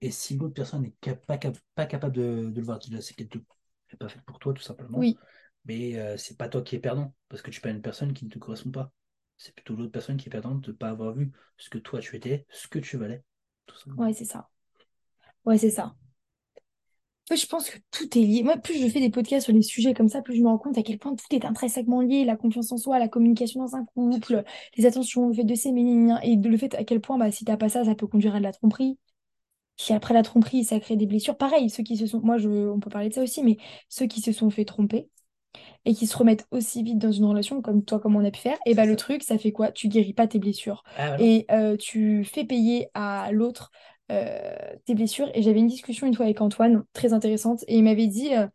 Et si l'autre personne n'est cap- pas, cap- pas capable de, de le voir, c'est qu'elle n'est pas faite pour toi, tout simplement. Oui, Mais euh, c'est pas toi qui es perdant, parce que tu pas une personne qui ne te correspond pas. C'est plutôt l'autre personne qui est perdante de ne pas avoir vu ce que toi tu étais, ce que tu valais. Tout simplement. ouais, c'est ça. Ouais, c'est ça. Fait, je pense que tout est lié. Moi, plus je fais des podcasts sur les sujets comme ça, plus je me rends compte à quel point tout est intrinsèquement lié. La confiance en soi, la communication dans un couple, les attentions, le fait de s'aimer, et le fait à quel point, bah, si t'as pas ça, ça peut conduire à de la tromperie. Si après la tromperie, ça crée des blessures. Pareil, ceux qui se sont... Moi, je... on peut parler de ça aussi, mais ceux qui se sont fait tromper et qui se remettent aussi vite dans une relation, comme toi, comme on a pu faire, et C'est bah, le ça. truc, ça fait quoi? Tu guéris pas tes blessures Ah, et euh, tu fais payer à l'autre euh, tes blessures. Et j'avais une discussion une fois avec Antoine, très intéressante, et il m'avait dit, euh,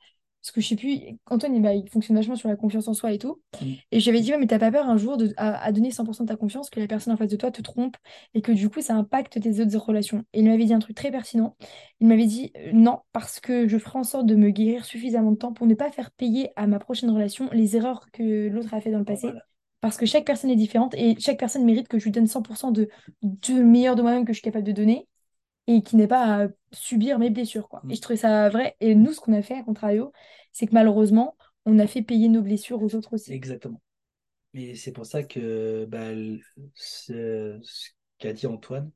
parce que je sais plus, Antoine, il, bah, il fonctionne vachement sur la confiance en soi et tout, Mm. et j'avais dit, ouais, mais t'as pas peur un jour de, à, à donner 100% de ta confiance, que la personne en face de toi te trompe, et que du coup, ça impacte tes autres relations. Et il m'avait dit un truc très pertinent. Il m'avait dit, euh, non, parce que je ferai en sorte de me guérir suffisamment de temps pour ne pas faire payer à ma prochaine relation les erreurs que l'autre a fait dans le passé. Voilà. Parce que chaque personne est différente et chaque personne mérite que je lui donne 100% de, de meilleur de moi-même que je suis capable de donner et qui n'est pas à subir mes blessures, quoi. Mm. Et je trouvais ça vrai. Et nous, ce qu'on a fait à Contrario, c'est que malheureusement, on a fait payer nos blessures aux autres aussi. Exactement. Et c'est pour ça que bah, ce, ce qu'a dit Antoine,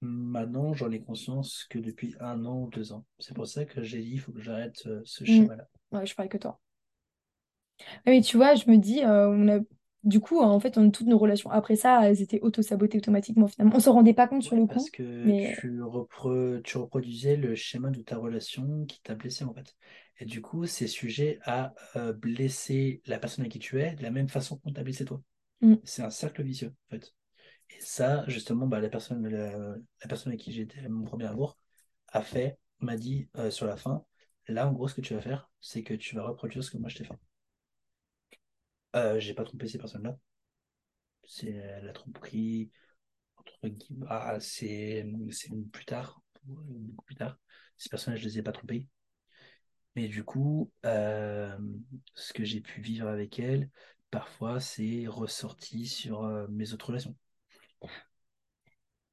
maintenant j'en ai conscience que depuis un an ou deux ans. C'est pour ça que j'ai dit il faut que j'arrête euh, ce Mm. schéma-là. Ouais, je parle que toi. Mais tu vois, je me dis, euh, on a... du coup, en fait, on, toutes nos relations après ça, elles étaient auto-sabotées automatiquement finalement. On s'en rendait pas compte sur le parce coup, que mais tu, repre- tu reproduisais le schéma de ta relation qui t'a blessé en fait. Et du coup, c'est sujet à euh, blesser la personne à qui tu es de la même façon qu'on t'a blessé toi. Mm. C'est un cercle vicieux en fait. Et ça, justement, bah, la personne, la, la personne avec qui j'étais mon premier amour a fait, m'a dit euh, sur la fin, là en gros ce que tu vas faire, c'est que tu vas reproduire ce que moi je t'ai fait. Euh, j'ai pas trompé ces personnes-là. C'est la tromperie, entre guillemets, ah, c'est c'est plus tard, beaucoup plus tard. Ces personnes-là, je les ai pas trompées. Mais du coup, euh, ce que j'ai pu vivre avec elles, parfois, c'est ressorti sur euh, mes autres relations.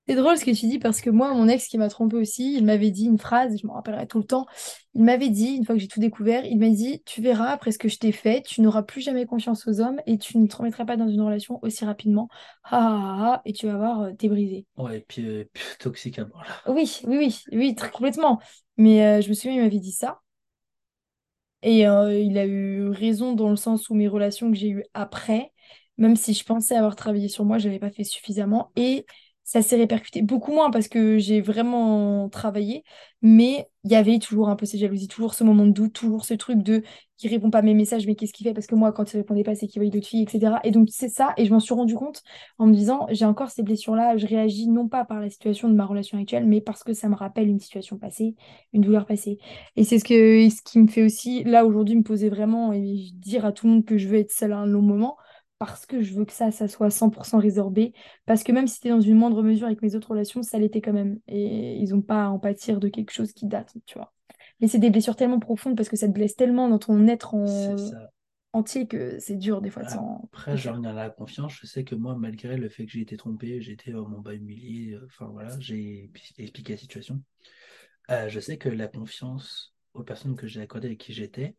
C'est drôle ce que tu dis parce que moi, mon ex qui m'a trompé aussi, il m'avait dit une phrase, je me rappellerai tout le temps. Il m'avait dit, une fois que j'ai tout découvert, il m'a dit, tu verras après ce que je t'ai fait, tu n'auras plus jamais confiance aux hommes et tu ne te remettras pas dans une relation aussi rapidement. Ah, ah, ah, et tu vas voir, euh, t'es brisé. Ouais, et puis, euh, puis toxique à mort, là. Oui, oui, oui, oui, très complètement. Mais euh, je me souviens, il m'avait dit ça. Et euh, il a eu raison dans le sens où mes relations que j'ai eues après, même si je pensais avoir travaillé sur moi, je n'avais pas fait suffisamment. Et ça s'est répercuté beaucoup moins parce que j'ai vraiment travaillé, mais il y avait toujours un peu ces jalousies, toujours ce moment de doute, toujours ce truc de qui répond pas à mes messages, mais qu'est-ce qu'il fait? Parce que moi, quand il répondait pas, c'est qu'il voyait d'autres filles, etc. Et donc, c'est ça, et je m'en suis rendu compte en me disant, j'ai encore ces blessures-là, je réagis non pas par la situation de ma relation actuelle, mais parce que ça me rappelle une situation passée, une douleur passée. Et c'est ce, ce qui me fait aussi, là, aujourd'hui, me poser vraiment et dire à tout le monde que je veux être seule à un long moment parce que je veux que ça, ça soit 100% résorbé. Parce que même si c'était dans une moindre mesure avec mes autres relations, ça l'était quand même. Et ils n'ont pas à en pâtir de quelque chose qui date, tu vois. Mais c'est des blessures tellement profondes parce que ça te blesse tellement dans ton être en... entier que c'est dur des fois de s'en... Après, je reviens à la confiance. Je sais que moi, malgré le fait que j'ai été trompé, j'ai été mon bas humilié, euh, enfin voilà, j'ai expliqué la situation. Euh, je sais que la confiance aux personnes que j'ai accordées avec qui j'étais,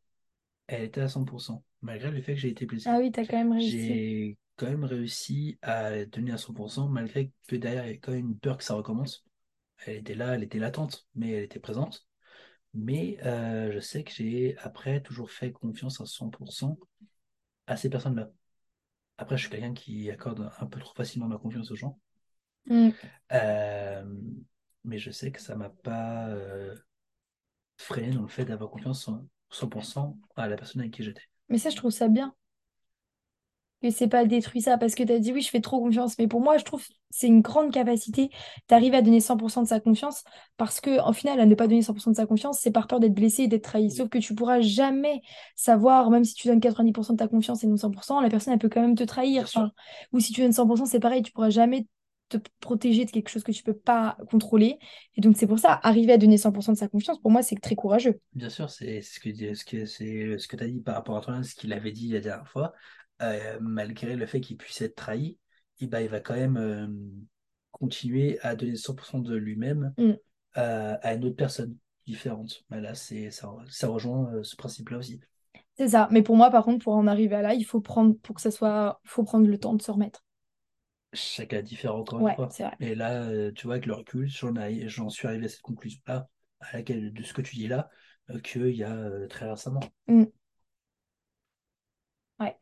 elle était à 100%, malgré le fait que j'ai été blessé. Ah oui, t'as quand même réussi. J'ai quand même réussi à donner à 100%, malgré que derrière, il y a quand même une peur que ça recommence. Elle était là, elle était latente, mais elle était présente. Mais euh, je sais que j'ai, après, toujours fait confiance à 100% à ces personnes-là. Après, je suis quelqu'un qui accorde un peu trop facilement ma confiance aux gens. Mm. Euh, mais je sais que ça m'a pas euh, freiné dans le fait d'avoir confiance en, 100% à la personne avec qui j'étais. Mais ça, je trouve ça bien. Que c'est pas détruit ça parce que tu as dit oui, je fais trop confiance. Mais pour moi, je trouve c'est une grande capacité d'arriver à donner 100% de sa confiance parce que en final, à ne pas donner 100% de sa confiance, c'est par peur d'être blessé et d'être trahi. Sauf que tu pourras jamais savoir, même si tu donnes 90% de ta confiance et non 100%, la personne, elle peut quand même te trahir. ou si tu donnes 100%, c'est pareil, tu pourras jamais te protéger de quelque chose que tu peux pas contrôler. Et donc, c'est pour ça, arriver à donner 100% de sa confiance, pour moi, c'est très courageux. Bien sûr, c'est ce que, ce que, ce que tu as dit par rapport à toi, ce qu'il avait dit la dernière fois. Euh, malgré le fait qu'il puisse être trahi, il, bah, il va quand même euh, continuer à donner 100% de lui-même mm. euh, à une autre personne différente. Mais là, c'est, ça, ça rejoint ce principe-là aussi. C'est ça. Mais pour moi, par contre, pour en arriver à là, il faut prendre, pour que ça soit, faut prendre le temps de se remettre cas différent encore une fois. Et là, euh, tu vois, avec le recul, j'en suis arrivé à cette conclusion-là, à laquelle, de ce que tu dis là, euh, qu'il y a euh, très récemment. Mm. Ouais.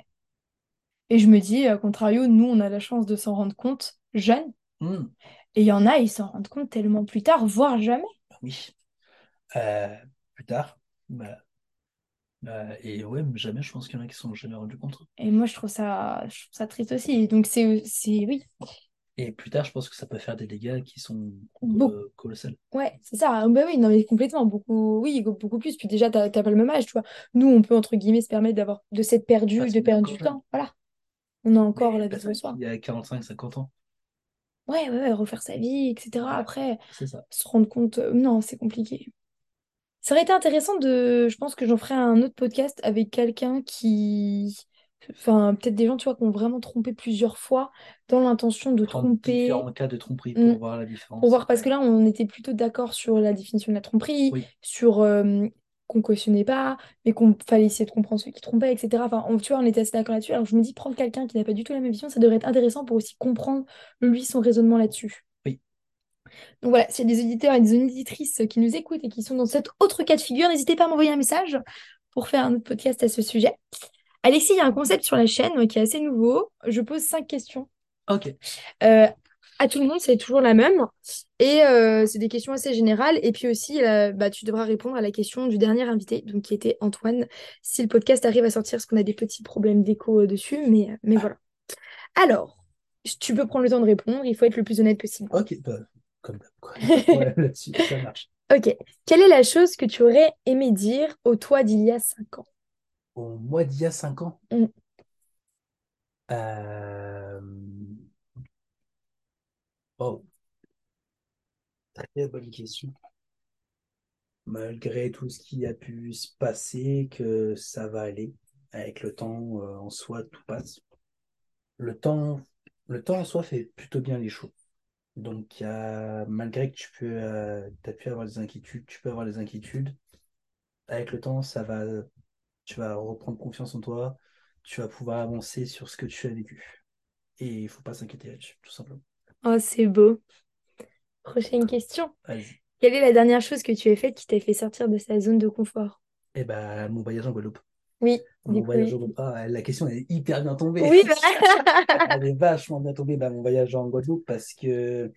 Et je me dis, à contrario, nous, on a la chance de s'en rendre compte jeune. Mm. Et il y en a, ils s'en rendent compte tellement plus tard, voire jamais. Oui. plus tard. Bah, bah, et ouais, jamais, je pense qu'il y en a qui sont jamais rendus compte. Et moi, je trouve ça, je trouve ça triste aussi. Donc, c'est, c'est oui. Et plus tard, je pense que ça peut faire des dégâts qui sont euh, colossaux. Ouais, c'est ça. Bah oui, non, mais complètement. Beaucoup, oui, beaucoup plus. Puis déjà, t'as, pas le même âge, tu vois. Nous, on peut, entre guillemets, se permettre d'avoir, de s'être perdu, de perdre du temps. Voilà. On a encore la vie de soi. Il y a 45, 50 ans. Ouais, ouais, ouais, refaire sa vie, etc. Après, se rendre compte. Euh, non, c'est compliqué. Ça aurait été intéressant de. Je pense que j'en ferai un autre podcast avec quelqu'un qui. Enfin, peut-être des gens, tu vois, qui ont vraiment trompé plusieurs fois dans l'intention de tromper. Différents cas de tromperie pour mm. voir la différence. Pour voir, parce que là, on était plutôt d'accord sur la définition de la tromperie, sur euh, qu'on cautionnait pas, mais qu'on fallait essayer de comprendre ceux qui trompaient, etc. Enfin, tu vois, on était assez d'accord là-dessus. Alors, je me dis, prendre quelqu'un qui n'a pas du tout la même vision, ça devrait être intéressant pour aussi comprendre, lui, son raisonnement là-dessus. Donc voilà, s'il y a des auditeurs et des auditrices qui nous écoutent et qui sont dans cet autre cas de figure, n'hésitez pas à m'envoyer un message pour faire un autre podcast à ce sujet. Alexis, il y a un concept sur la chaîne qui est assez nouveau. Je pose cinq questions. Ok. Euh, à tout le monde, c'est toujours la même. Et euh, c'est des questions assez générales. Et puis aussi, euh, bah, tu devras répondre à la question du dernier invité, donc qui était Antoine, si le podcast arrive à sortir, parce qu'on a des petits problèmes d'écho dessus. Mais, mais voilà. Alors, tu peux prendre le temps de répondre. Il faut être le plus honnête possible. Ok, bah, comme là-dessus, ça marche. Ok. Quelle est la chose que tu aurais aimé dire au toi d'il y a 5 ans? Au moi d'il y a 5 ans? Mm. euh... Oh. Très bonne question. Malgré tout ce qui a pu se passer, que ça va aller. Avec le temps, euh, en soi, tout passe. Le temps, le temps en soi fait plutôt bien les choses. Donc, malgré que tu peux, euh, as pu avoir des inquiétudes, tu peux avoir des inquiétudes. Avec le temps, ça va, tu vas reprendre confiance en toi, tu vas pouvoir avancer sur ce que tu as vécu. Et il ne faut pas s'inquiéter là-dessus, tout simplement. Oh, c'est beau. Prochaine question. Quelle est la dernière chose que tu as faite qui t'a fait sortir de sa zone de confort? Eh ben, mon voyage en Guadeloupe. Oui, Mon voyage au la question est hyper bien tombée. Oui, Elle est vachement bien tombée, bah, mon voyage en Guadeloupe, parce que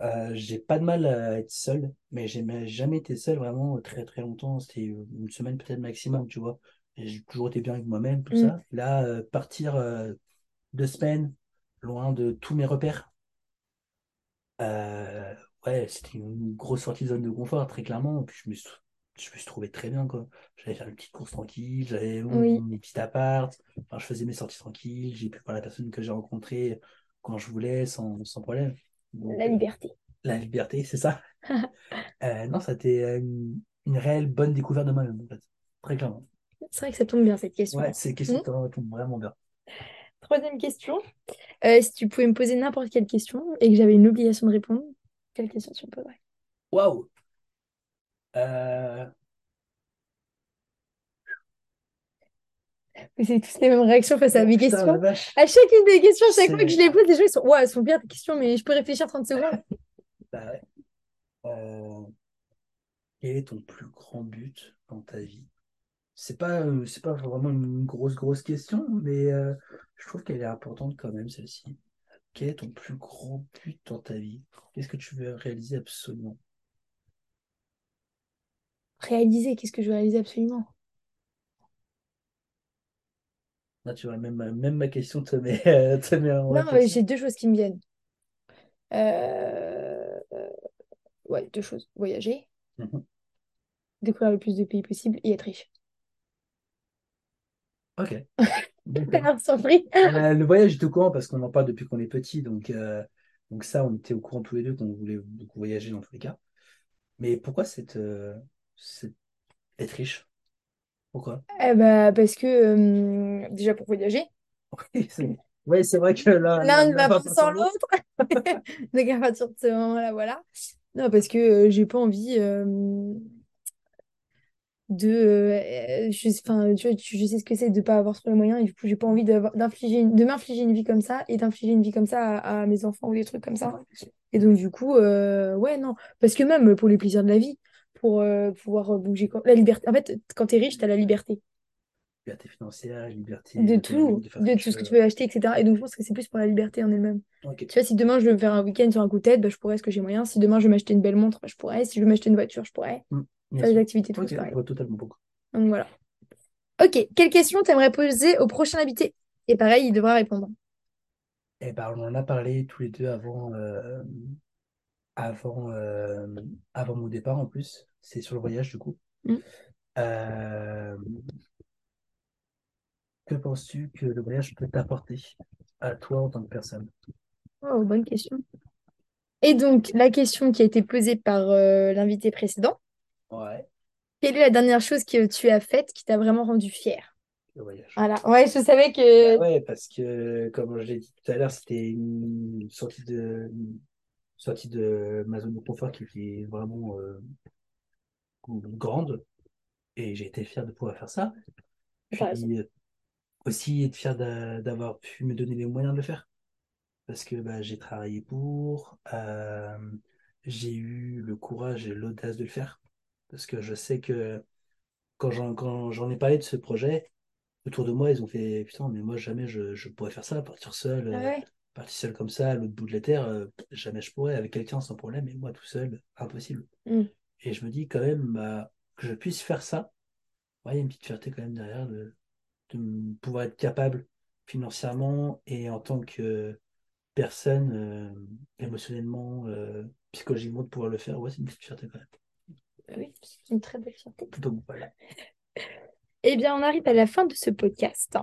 euh, j'ai pas de mal à être seul, mais j'ai jamais été seul vraiment très très longtemps. C'était une semaine peut-être maximum, tu vois. J'ai toujours été bien avec moi-même, tout Mm. ça. Là, euh, partir euh, deux semaines loin de tous mes repères, ouais, c'était une grosse sortie de zone de confort, très clairement. Puis je me suis, je me suis trouvé très bien, quoi. J'allais faire une petite course tranquille, j'avais Oui. mes petits apparts, enfin, je faisais mes sorties tranquilles, j'ai pu voir la personne que j'ai rencontrée quand je voulais, sans, sans problème. Donc, La euh, liberté. la liberté, c'est ça. Euh, non, ça a été euh, une, une réelle bonne découverte de moi-même, en fait. Très clairement. C'est vrai que ça tombe bien cette question. Ouais, c'est question Mm. qui tombe vraiment bien. Troisième question. Euh, si tu pouvais me poser n'importe quelle question et que j'avais une obligation de répondre, quelle question tu me poserais? Waouh! Euh, Mais C'est tous les mêmes réactions face à mes putain, la questions. À chacune des questions, à chaque fois que je les pose, les gens ils sont Ouais, elles sont bien tes questions, mais je peux réfléchir 30 secondes. Bah ouais. Euh, quel est ton plus grand but dans ta vie? C'est pas, euh, c'est pas vraiment une grosse, grosse question, mais euh, je trouve qu'elle est importante quand même, celle-ci. Quel est ton plus grand but dans ta vie? Qu'est-ce que tu veux réaliser absolument? Réaliser, qu'est-ce que je veux réaliser absolument? Là, tu vois, même, même ma question te met, te met en Non, mais j'ai deux choses qui me viennent. Euh, Ouais, deux choses. Voyager, Mhm. découvrir le plus de pays possible et être riche. Ok. Surpris. Euh, le voyage est au courant parce qu'on en parle depuis qu'on est petit, donc, euh, donc ça, on était au courant tous les deux qu'on voulait beaucoup voyager dans tous les cas. Mais pourquoi cette, cette- être riche? Pourquoi? Eh bah, parce que euh, déjà pour voyager, Oui, c'est c'est vrai que là, l'un ne va pas sans l'autre. Donc à partir de ce moment-là, voilà. Non, parce que euh, j'ai pas envie euh, de. je, enfin, tu vois, tu- je sais ce que c'est de pas avoir trop les moyens et du coup, j'ai pas envie d'infliger, de m'infliger une vie comme ça et d'infliger une vie comme ça à, à mes enfants ou des trucs comme ça. Et donc, du coup, ouais, non. Parce que même pour les plaisirs de la vie, pour euh, pouvoir bouger, quand... la liberté. En fait, quand t'es riche, t'as la liberté. liberté financière, liberté de tout, de ce tout tu ce que veux. tu peux acheter, etc. Et donc, je pense que c'est plus pour la liberté en elle-même. Tu vois, si demain je veux me faire un week-end sur un coup de tête, bah, je pourrais, parce que j'ai moyen. Si demain je veux m'acheter une belle montre, bah, je pourrais. Si je veux m'acheter une voiture, je pourrais. Bien Faire des activités de Ok, c'est pareil. je vois totalement pourquoi. Donc voilà. Ok, quelle question t'aimerais poser au prochain invité? Et pareil, il devra répondre. Eh ben, on en a parlé tous les deux avant, euh, avant, euh, avant mon départ en plus. C'est sur le voyage du coup. Mm. Euh, que penses-tu que le voyage peut t'apporter à toi en tant que personne? Oh, bonne question. Et donc, la question qui a été posée par euh, l'invité précédent, Ouais, quelle est la dernière chose que tu as faite qui t'a vraiment rendu fière? le voyage. Voilà, ouais, je savais Bah que... ouais, parce que comme je l'ai dit tout à l'heure, c'était une sortie de, une sortie de ma zone de confort qui était vraiment euh, grande et j'ai été fier de pouvoir faire ça. Puis euh, aussi être fier d'a- d'avoir pu me donner les moyens de le faire. Parce que bah, j'ai travaillé pour, euh, j'ai eu le courage et l'audace de le faire. Parce que je sais que quand j'en, ai parlé de ce projet, autour de moi, ils ont fait Putain, mais moi, jamais je, je pourrais faire ça, partir seul, Ah euh, partir seul comme ça, à l'autre bout de la terre, euh, jamais je pourrais, avec quelqu'un sans problème, mais moi tout seul, impossible. Mm. Et je me dis quand même bah, que je puisse faire ça, ouais, il y a une petite fierté quand même derrière de, pouvoir être capable financièrement et en tant que personne, euh, émotionnellement, euh, psychologiquement, de pouvoir le faire, ouais, c'est une petite fierté quand même. Bah oui, c'est une très belle fierté. Donc voilà. Eh bien, on arrive à la fin de ce podcast.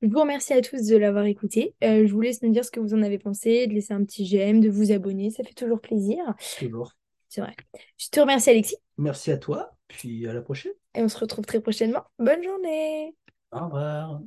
Je vous remercie à tous de l'avoir écouté. Euh, je vous laisse me dire ce que vous en avez pensé, de laisser un petit j'aime, de vous abonner. Ça fait toujours plaisir. Toujours. C'est vrai. Je te remercie, Alexis. Merci à toi, puis à la prochaine. Et on se retrouve très prochainement. Bonne journée. Au revoir.